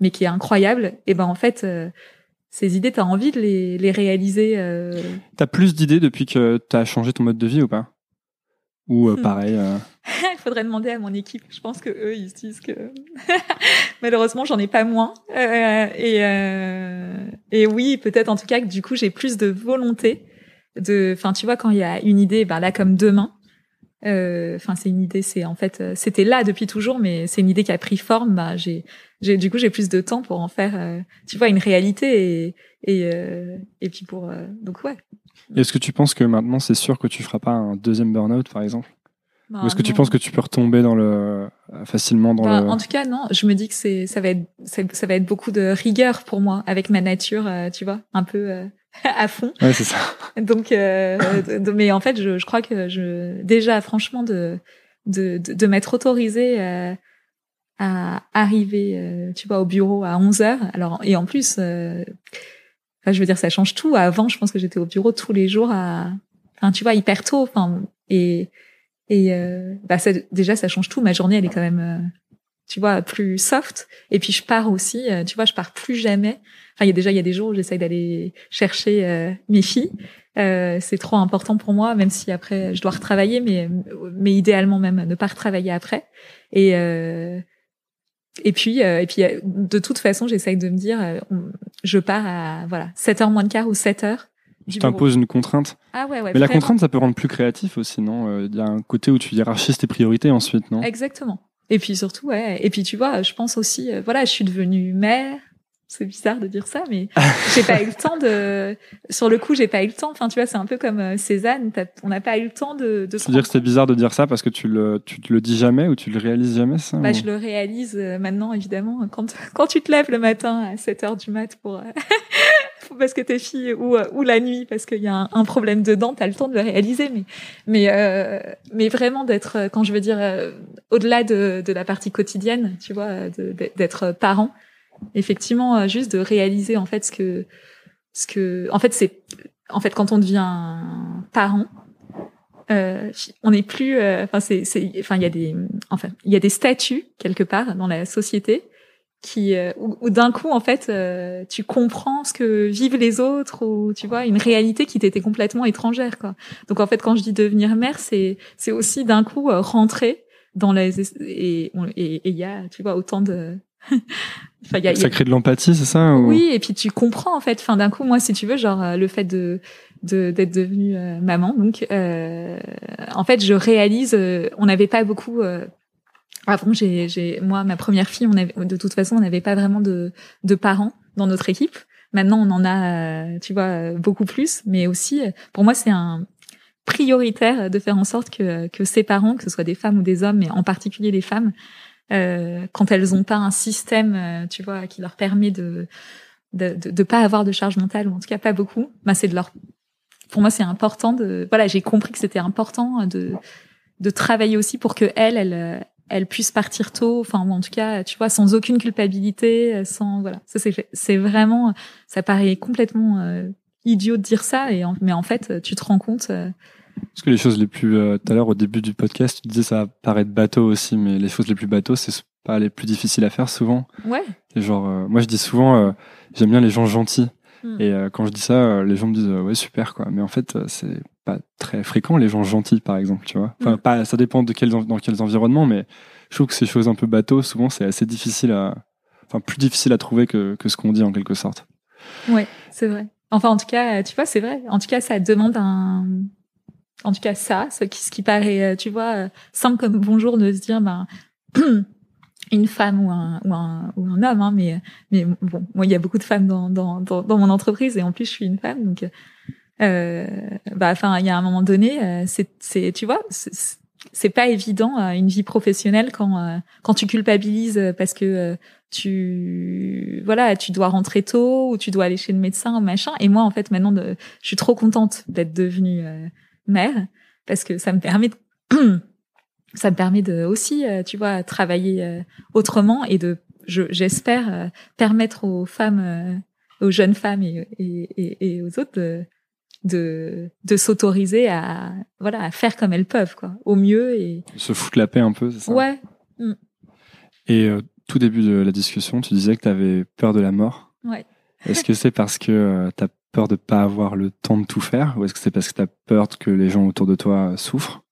Speaker 1: mais qui est incroyable. Et ben en fait, euh, ces idées, t'as envie de les, les réaliser. Euh...
Speaker 2: T'as plus d'idées depuis que t'as changé ton mode de vie ou pas? Ou hmm. pareil
Speaker 1: Il faudrait demander à mon équipe. Je pense que eux, ils se disent que malheureusement, j'en ai pas moins. et, et oui, peut-être en tout cas que du coup, j'ai plus de volonté. De, enfin, tu vois, quand il y a une idée, ben là, comme demain, euh, enfin, c'est une idée, c'est en fait, euh, c'était là depuis toujours, mais c'est une idée qui a pris forme. Bah, j'ai, j'ai, du coup, j'ai plus de temps pour en faire, euh, tu vois, une réalité et et et puis pour donc ouais.
Speaker 2: Est-ce que tu penses que maintenant c'est sûr que tu feras pas un deuxième burn-out, par exemple? Bah, Ou est-ce que tu penses que tu peux retomber dans le facilement dans
Speaker 1: bah,
Speaker 2: le
Speaker 1: En tout cas, non. Je me dis que c'est ça va être ça va être beaucoup de rigueur pour moi avec ma nature, tu vois, un peu à fond.
Speaker 2: Ouais, c'est ça.
Speaker 1: Donc, euh, mais en fait, je, je, crois que je déjà, franchement, de de, de, de m'être autorisée euh, à arriver, euh, tu vois, au bureau à 11 heures. Alors, et en plus, euh, enfin, je veux dire, ça change tout. Avant, je pense que j'étais au bureau tous les jours à, enfin, tu vois, hyper tôt. Enfin, et et bah, ça, déjà, ça change tout. Ma journée, elle est quand même tu vois, plus soft. Et puis je pars aussi, euh, tu vois, je pars plus jamais. Enfin, il y a déjà, il y a des jours où j'essaye d'aller chercher euh, mes filles. Euh, c'est trop important pour moi, même si après je dois retravailler, mais mais idéalement même ne pas retravailler après. Et euh, et puis et puis de toute façon, j'essaye de me dire, je pars à voilà 7 heures moins de quart ou 7 heures.
Speaker 2: Tu t'imposes une contrainte.
Speaker 1: Ah ouais, ouais.
Speaker 2: Mais la contrainte, ça peut rendre plus créatif aussi, non? Il y a un côté où tu hiérarchises tes priorités ensuite, non?
Speaker 1: Exactement. Et puis surtout, ouais. Et puis tu vois, je pense aussi, euh, voilà, je suis devenue mère. C'est bizarre de dire ça, mais j'ai pas eu le temps de. Sur le coup, j'ai pas eu le temps. Enfin, tu vois, c'est un peu comme euh, Cézanne. On n'a pas eu le temps de. de
Speaker 2: tu veux dire que c'est bizarre de dire ça parce que tu le, tu te le dis jamais ou tu le réalises jamais ça
Speaker 1: Bah, je le réalise euh, maintenant, évidemment, quand quand tu te lèves le matin à 7 heures du mat pour parce que t'es fille ou, ou la nuit parce qu'il y a un, problème dedans, t'as le temps de le réaliser. Mais mais euh, mais vraiment d'être, quand je veux dire, euh, au-delà de, de la partie quotidienne, tu vois, d'être parent, effectivement, euh, juste de réaliser en fait ce que ce que, en fait, c'est en fait quand on devient parent. Euh, on n'est plus, enfin c'est, enfin il y a des, enfin il y a des statuts quelque part dans la société qui euh, où, d'un coup en fait euh, tu comprends ce que vivent les autres ou tu vois une réalité qui t'était complètement étrangère quoi. Donc en fait quand je dis devenir mère c'est c'est aussi d'un coup euh, rentrer dans les et il y a tu vois autant de
Speaker 2: enfin, y a, ça crée de l'empathie c'est ça
Speaker 1: Oui et puis tu comprends en fait enfin d'un coup moi si tu veux genre le fait de d'être devenue maman donc en fait je réalise on n'avait pas beaucoup avant, j'ai, j'ai, moi, ma première fille, on avait, de toute façon, on n'avait pas vraiment de, de parents dans notre équipe. Maintenant, on en a, euh, tu vois, beaucoup plus. Mais aussi, pour moi, c'est un prioritaire de faire en sorte que, que ces parents, que ce soit des femmes ou des hommes, mais en particulier les femmes, euh, quand elles n'ont pas un système, euh, tu vois, qui leur permet de, de, de, pas avoir de charge mentale, ou en tout cas pas beaucoup, bah, c'est de leur, pour moi, c'est important de, voilà, j'ai compris que c'était important de, de travailler aussi pour que elles, elles, elle puisse partir tôt, enfin ou en tout cas, tu vois, sans aucune culpabilité, sans voilà. Ça c'est c'est vraiment, ça paraît complètement euh, idiot de dire ça, et mais en fait, tu te rends compte. Euh,
Speaker 2: Parce que les choses les plus, euh, tout à l'heure au début du podcast, tu disais ça paraît bateau aussi, mais les choses les plus bateaux, c'est pas les plus difficiles à faire souvent.
Speaker 1: Ouais.
Speaker 2: Et genre, moi je dis souvent, j'aime bien les gens gentils. Hmm. Et quand je dis ça, les gens me disent ouais super quoi. Mais en fait, c'est pas très fréquent les gens gentils par exemple tu vois enfin mm. pas ça dépend de dans quels environnements mais je trouve que ces choses un peu bateau souvent c'est assez difficile à enfin plus difficile à trouver que, que ce qu'on dit en quelque sorte
Speaker 1: ouais c'est vrai enfin en tout cas tu vois c'est vrai en tout cas ça demande un en tout cas ça ce qui, ce qui paraît euh, tu vois euh, simple comme bonjour de se dire ben une femme ou un ou un, ou un homme hein, mais mais bon moi il y a beaucoup de femmes dans, dans dans mon entreprise et en plus je suis une femme donc euh, bah enfin il y a un moment donné euh, c'est c'est tu vois c'est pas évident une vie professionnelle quand quand tu culpabilises parce que tu voilà tu dois rentrer tôt ou tu dois aller chez le médecin machin. Et moi en fait maintenant je suis trop contente d'être devenue mère parce que ça me permet de, ça me permet de aussi tu vois travailler autrement et de j'espère permettre aux femmes aux jeunes femmes et, et, et aux autres de, de de s'autoriser à voilà à faire comme elles peuvent quoi au mieux et
Speaker 2: se foutre la paix un peu c'est ça?
Speaker 1: Ouais mm.
Speaker 2: et euh,
Speaker 3: tout début de la discussion, tu disais que tu avais peur de la mort.
Speaker 1: Ouais.
Speaker 3: Est-ce que c'est parce que tu as peur de pas avoir le temps de tout faire ou est-ce que c'est parce que tu as peur que les gens autour de toi souffrent?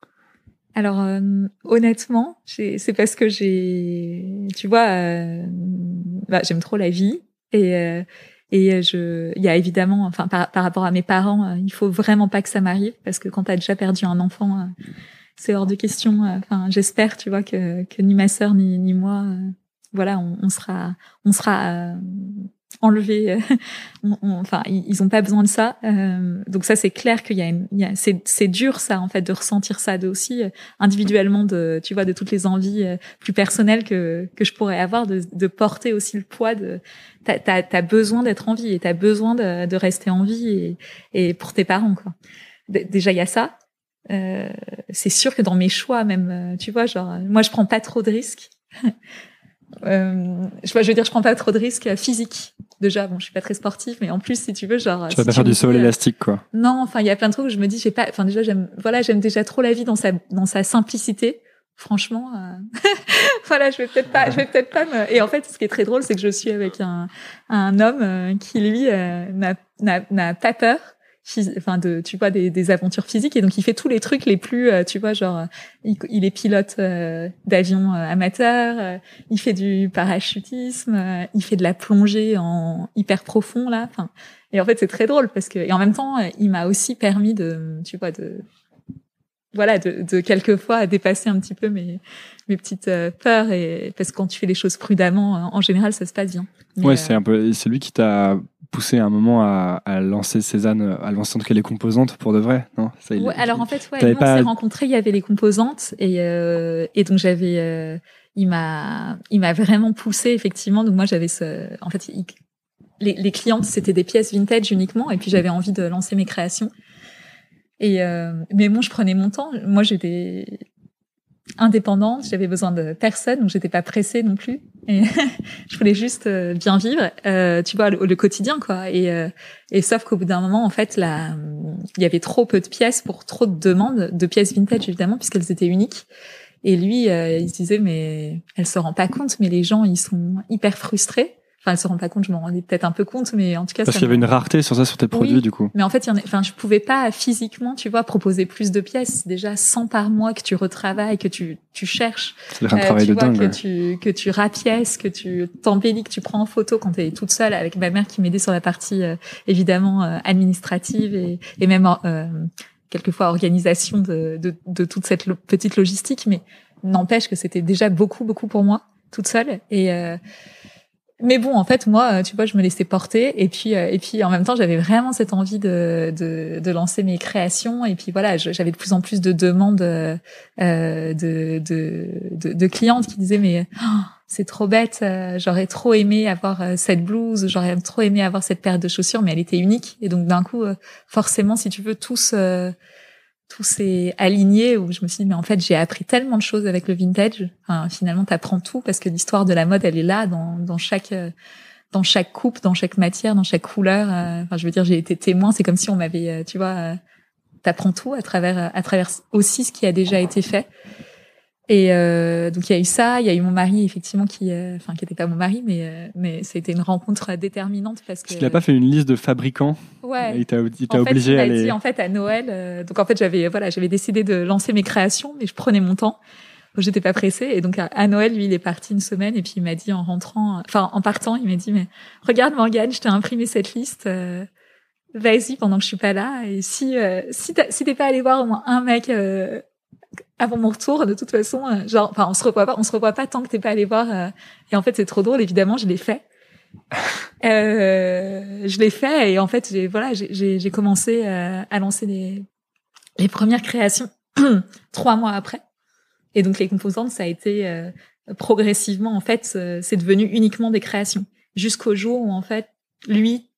Speaker 1: Alors euh, honnêtement, c'est parce que j'ai, tu vois, euh, bah, j'aime trop la vie et euh, et je, il y a évidemment, enfin par, par rapport à mes parents, il faut vraiment pas que ça m'arrive parce que quand tu as déjà perdu un enfant, c'est hors de question. Enfin, j'espère, tu vois, que que ni ma sœur ni moi, voilà, on sera on sera enlever. Euh, enfin, ils ont pas besoin de ça. Euh, donc ça, c'est clair qu'il y a, une, c'est, dur ça en fait de ressentir ça, aussi euh, individuellement de, tu vois, de toutes les envies plus personnelles que que je pourrais avoir, de, de porter aussi le poids de. T'as, t'as, as besoin d'être en vie et t'as besoin de, de rester en vie et, et pour tes parents quoi. déjà il y a ça. Euh, c'est sûr que dans mes choix même, tu vois, genre moi je prends pas trop de risques. Euh, je veux dire, je prends pas trop de risques physiques. Déjà, bon, je suis pas très sportive, mais en plus, si tu veux, genre.
Speaker 3: Tu vas pas faire du saut euh, élastique, quoi.
Speaker 1: Non, enfin, il y a plein de trucs où je me dis, j'ai pas. Enfin, déjà, j'aime. Voilà, j'aime déjà trop la vie dans sa dans sa simplicité. Franchement, euh... voilà, je vais peut-être pas, je vais peut-être pas me. Et en fait, ce qui est très drôle, c'est que je suis avec un un homme euh, qui lui n'a n'a pas peur enfin de tu vois des, des, aventures physiques. Et donc il fait tous les trucs les plus euh, tu vois genre il, est pilote euh, d'avion euh, amateur il fait du parachutisme il fait de la plongée en hyper profond là. Enfin et en fait c'est très drôle parce que et en même temps il m'a aussi permis de tu vois de voilà de, de quelquefois dépasser un petit peu mes mes petites peurs. Et parce que quand tu fais les choses prudemment en général ça se passe bien.
Speaker 3: Ouais c'est un peu c'est lui qui t'a poussé à un moment à, à, lancer Cézanne, à lancer en tout cas les composantes pour de vrai, non?
Speaker 1: Ça, ouais, Alors en fait, ouais, pas... on s'est rencontrés, il y avait les composantes et, euh, et donc j'avais, euh, il m'a, il m'a vraiment poussé effectivement. Donc moi j'avais ce, en fait, les, les clientes c'était des pièces vintage uniquement et puis j'avais envie de lancer mes créations. Et euh, mais bon, je prenais mon temps. Moi, j'étais indépendante, j'avais besoin de personne, donc j'étais pas pressée non plus. Et je voulais juste euh, bien vivre, euh, tu vois, le, quotidien quoi. Et, euh, et sauf qu'au bout d'un moment, en fait, là, il y avait trop peu de pièces pour trop de demandes de pièces vintage évidemment puisqu'elles étaient uniques. Et lui, euh, il se disait mais elle se rend pas compte, mais les gens ils sont hyper frustrés Enfin, elle se rend pas compte, je m'en rendais peut-être un peu compte, mais en tout cas.
Speaker 3: Parce qu'il y avait une rareté sur ça, sur tes produits, du coup.
Speaker 1: Mais en fait, il y en a, enfin, je pouvais pas physiquement, tu vois, proposer plus de pièces. Déjà, 100 par mois que tu retravailles, que tu, tu cherches.
Speaker 3: C'est un euh, travail de
Speaker 1: vois,
Speaker 3: dingue.
Speaker 1: Que tu, que tu rapièces, que tu t'embellis, que tu prends en photo quand tu es toute seule avec ma mère qui m'aidait sur la partie, euh, évidemment, euh, administrative et, et même, quelquefois, organisation de, de, de toute cette petite logistique. Mais n'empêche que c'était déjà beaucoup, beaucoup pour moi, toute seule. Et, mais bon, en fait, moi, tu vois, je me laissais porter, et puis, euh, et puis, en même temps, j'avais vraiment cette envie de, de, de lancer mes créations, et puis voilà, j'avais de plus en plus de demandes euh, de, de, de, de, clientes qui disaient mais oh, c'est trop bête, euh, j'aurais trop aimé avoir cette blouse, j'aurais trop aimé avoir cette paire de chaussures, mais elle était unique, et donc d'un coup, forcément, si tu veux, tous tout s'est aligné où je me suis dit mais en fait j'ai appris tellement de choses avec le vintage. Enfin, finalement t'apprends tout parce que l'histoire de la mode elle est là dans, dans chaque dans chaque coupe dans chaque matière dans chaque couleur euh, enfin je veux dire j'ai été témoin. C'est comme si on m'avait euh, tu vois euh, t'apprends tout à travers à travers aussi ce qui a déjà été fait et euh, donc il y a eu ça, il y a eu mon mari effectivement qui, euh, enfin qui était pas mon mari, mais euh, mais c'était une rencontre déterminante parce que.
Speaker 3: Qu'il a pas fait une liste de fabricants.
Speaker 1: Ouais.
Speaker 3: Il t'a obligé à aller.
Speaker 1: Dit, en fait à Noël, donc en fait j'avais voilà j'avais décidé de lancer mes créations, mais je prenais mon temps. J'étais pas pressée et donc à, Noël lui il est parti une semaine et puis il m'a dit en rentrant, enfin en partant il m'a dit mais regarde Morgane je t'ai imprimé cette liste. Vas-y pendant que je suis pas là et si si t'es pas allé voir au moins un mec avant mon retour, de toute façon, euh, genre, enfin, on se revoit pas, on se revoit pas tant que t'es pas allé voir. Euh, et en fait, c'est trop drôle. Évidemment, je l'ai fait. Euh, je l'ai fait et en fait, j'ai voilà, j'ai commencé à lancer les les premières créations trois mois après. Et donc, les composantes, ça a été progressivement, en fait, c'est devenu uniquement des créations jusqu'au jour où en fait, lui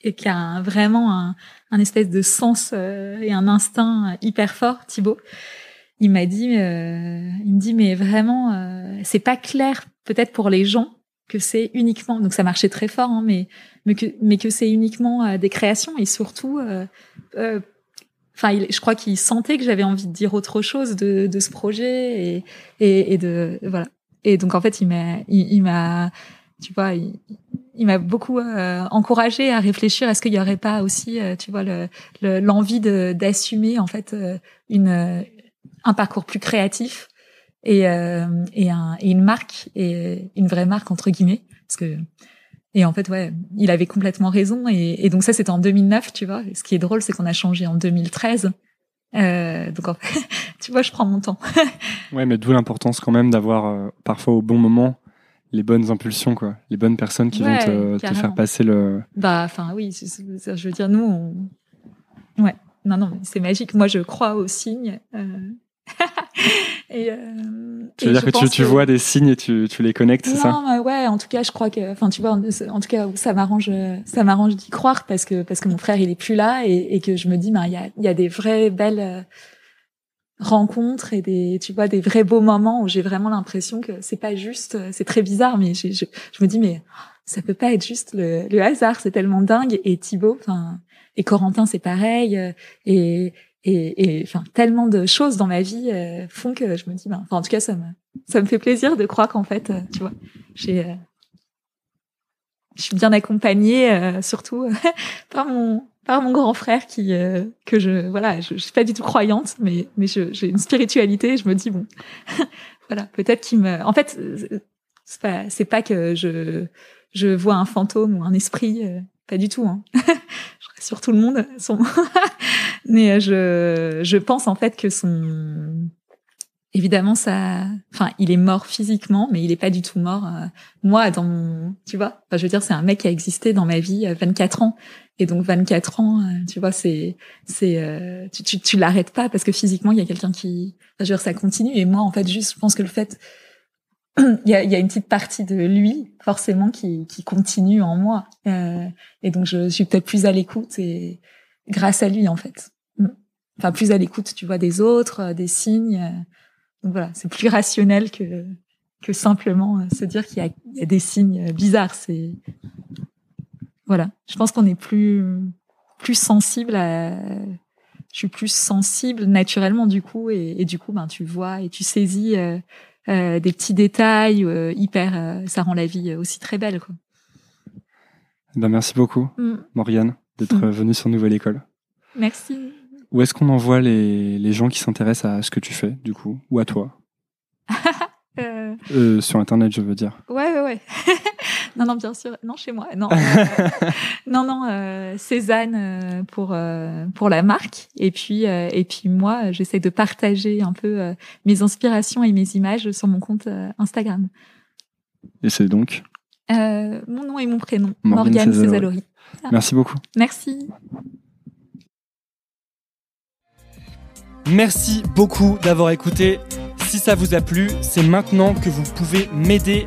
Speaker 1: et qui a vraiment un, un espèce de sens et un instinct hyper fort, Thibaut il m'a dit, euh, il me dit, mais vraiment, euh, c'est pas clair peut-être pour les gens que c'est uniquement, donc ça marchait très fort, hein, mais mais que mais que c'est uniquement euh, des créations et surtout, euh, euh, enfin, je crois qu'il sentait que j'avais envie de dire autre chose de, de ce projet et, et, et de voilà. et donc en fait, il m'a, il, m'a, tu vois, il, m'a beaucoup euh, encouragé à réfléchir à ce qu'il y aurait pas aussi, euh, tu vois, l'envie le, de d'assumer en fait euh, une un parcours plus créatif et et, un, et une marque et une vraie marque entre guillemets parce que et en fait, ouais, il avait complètement raison. Et, et donc ça, c'était en 2009, tu vois. ce qui est drôle, c'est qu'on a changé en 2013. Euh, donc en fait, tu vois, je prends mon temps.
Speaker 3: ouais, mais d'où l'importance quand même d'avoir euh, parfois au bon moment les bonnes impulsions, quoi, les bonnes personnes qui vont te, te, faire passer le.
Speaker 1: Bah, enfin oui, je veux dire, nous, on... ouais, non, non, c'est magique. Moi, je crois aux signes. Euh...
Speaker 3: et, euh, tu veux dire que tu, tu vois des signes et tu, tu les connectes, c'est ça?
Speaker 1: Non, ouais, en tout cas, je crois que, enfin, tu vois, en tout cas, ça m'arrange, ça m'arrange d'y croire parce que parce que mon frère il est plus là et, et que je me dis, ben, il y a, y a des vraies belles euh, rencontres et des, tu vois, des vrais beaux moments où j'ai vraiment l'impression que c'est pas juste, c'est très bizarre, mais je, je, je me dis, mais ça peut pas être juste le, le hasard, c'est tellement dingue. Et Thibaut, enfin, et Corentin, c'est pareil. Euh, et et, et enfin tellement de choses dans ma vie euh, font que je me dis ben, enfin en tout cas ça me ça me fait plaisir de croire qu'en fait euh, tu vois j'ai euh, je suis bien accompagnée surtout par mon par mon grand frère qui que je voilà je, je, suis pas du tout croyante mais mais j'ai une spiritualité je me dis bon voilà peut-être qu'il me en fait c'est pas c'est pas que je je vois un fantôme ou un esprit pas du tout hein. sur tout le monde son mais euh, je, je pense en fait que son, évidemment ça, enfin il est mort physiquement, mais il est pas du tout mort. Euh, moi, dans mon, tu vois, enfin, je veux dire, c'est un mec qui a existé dans ma vie 24 euh, ans, et donc 24 ans, tu vois, c'est, c'est, tu, tu, tu l'arrêtes pas parce que physiquement il y a quelqu'un qui, je veux dire, ça continue. Et moi, en fait, juste, je pense que le fait il y a, une petite partie de lui forcément qui, qui continue en moi euh, et donc je, suis peut-être plus à l'écoute et grâce à lui en fait. Mm. Enfin plus à l'écoute, tu vois, des autres, euh, des signes. Euh. Donc voilà, c'est plus rationnel que que simplement se dire qu'il y, a des signes bizarres. C'est voilà, je pense qu'on est plus plus sensible à je suis plus sensible naturellement du coup et, du coup ben tu vois et tu saisis des petits détails euh, hyper ça rend la vie aussi très belle quoi.
Speaker 3: Ben merci beaucoup mm. Morgane d'être mm. venue sur Nouvelle École.
Speaker 1: Merci.
Speaker 3: Où est-ce qu'on envoie les, les gens qui s'intéressent à ce que tu fais, du coup, ou à toi? Euh... Euh, Sur Internet, je veux dire.
Speaker 1: Ouais, ouais, ouais. non, non, bien sûr. Non, chez moi. Non, euh, non, non. Euh, Cézanne euh, pour pour la marque. Et puis et puis moi, j'essaie de partager un peu mes inspirations et mes images sur mon compte Instagram.
Speaker 3: Et c'est donc
Speaker 1: Mon nom et mon prénom, Morgane Césalori.
Speaker 3: Merci beaucoup.
Speaker 1: Merci.
Speaker 2: Merci beaucoup d'avoir écouté. Si ça vous a plu, c'est maintenant que vous pouvez m'aider.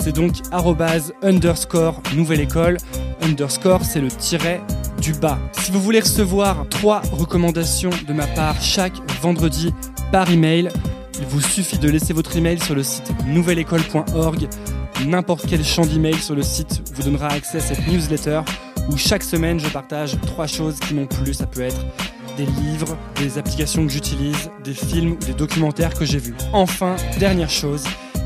Speaker 2: C'est donc underscore nouvelle école. Underscore, c'est le tiret du bas. Si vous voulez recevoir trois recommandations de ma part chaque vendredi par email, il vous suffit de laisser votre email sur le site nouvelleécole.org. N'importe quel champ d'email sur le site vous donnera accès à cette newsletter où chaque semaine je partage trois choses qui m'ont plu. Ça peut être des livres, des applications que j'utilise, des films ou des documentaires que j'ai vus. Enfin, dernière chose,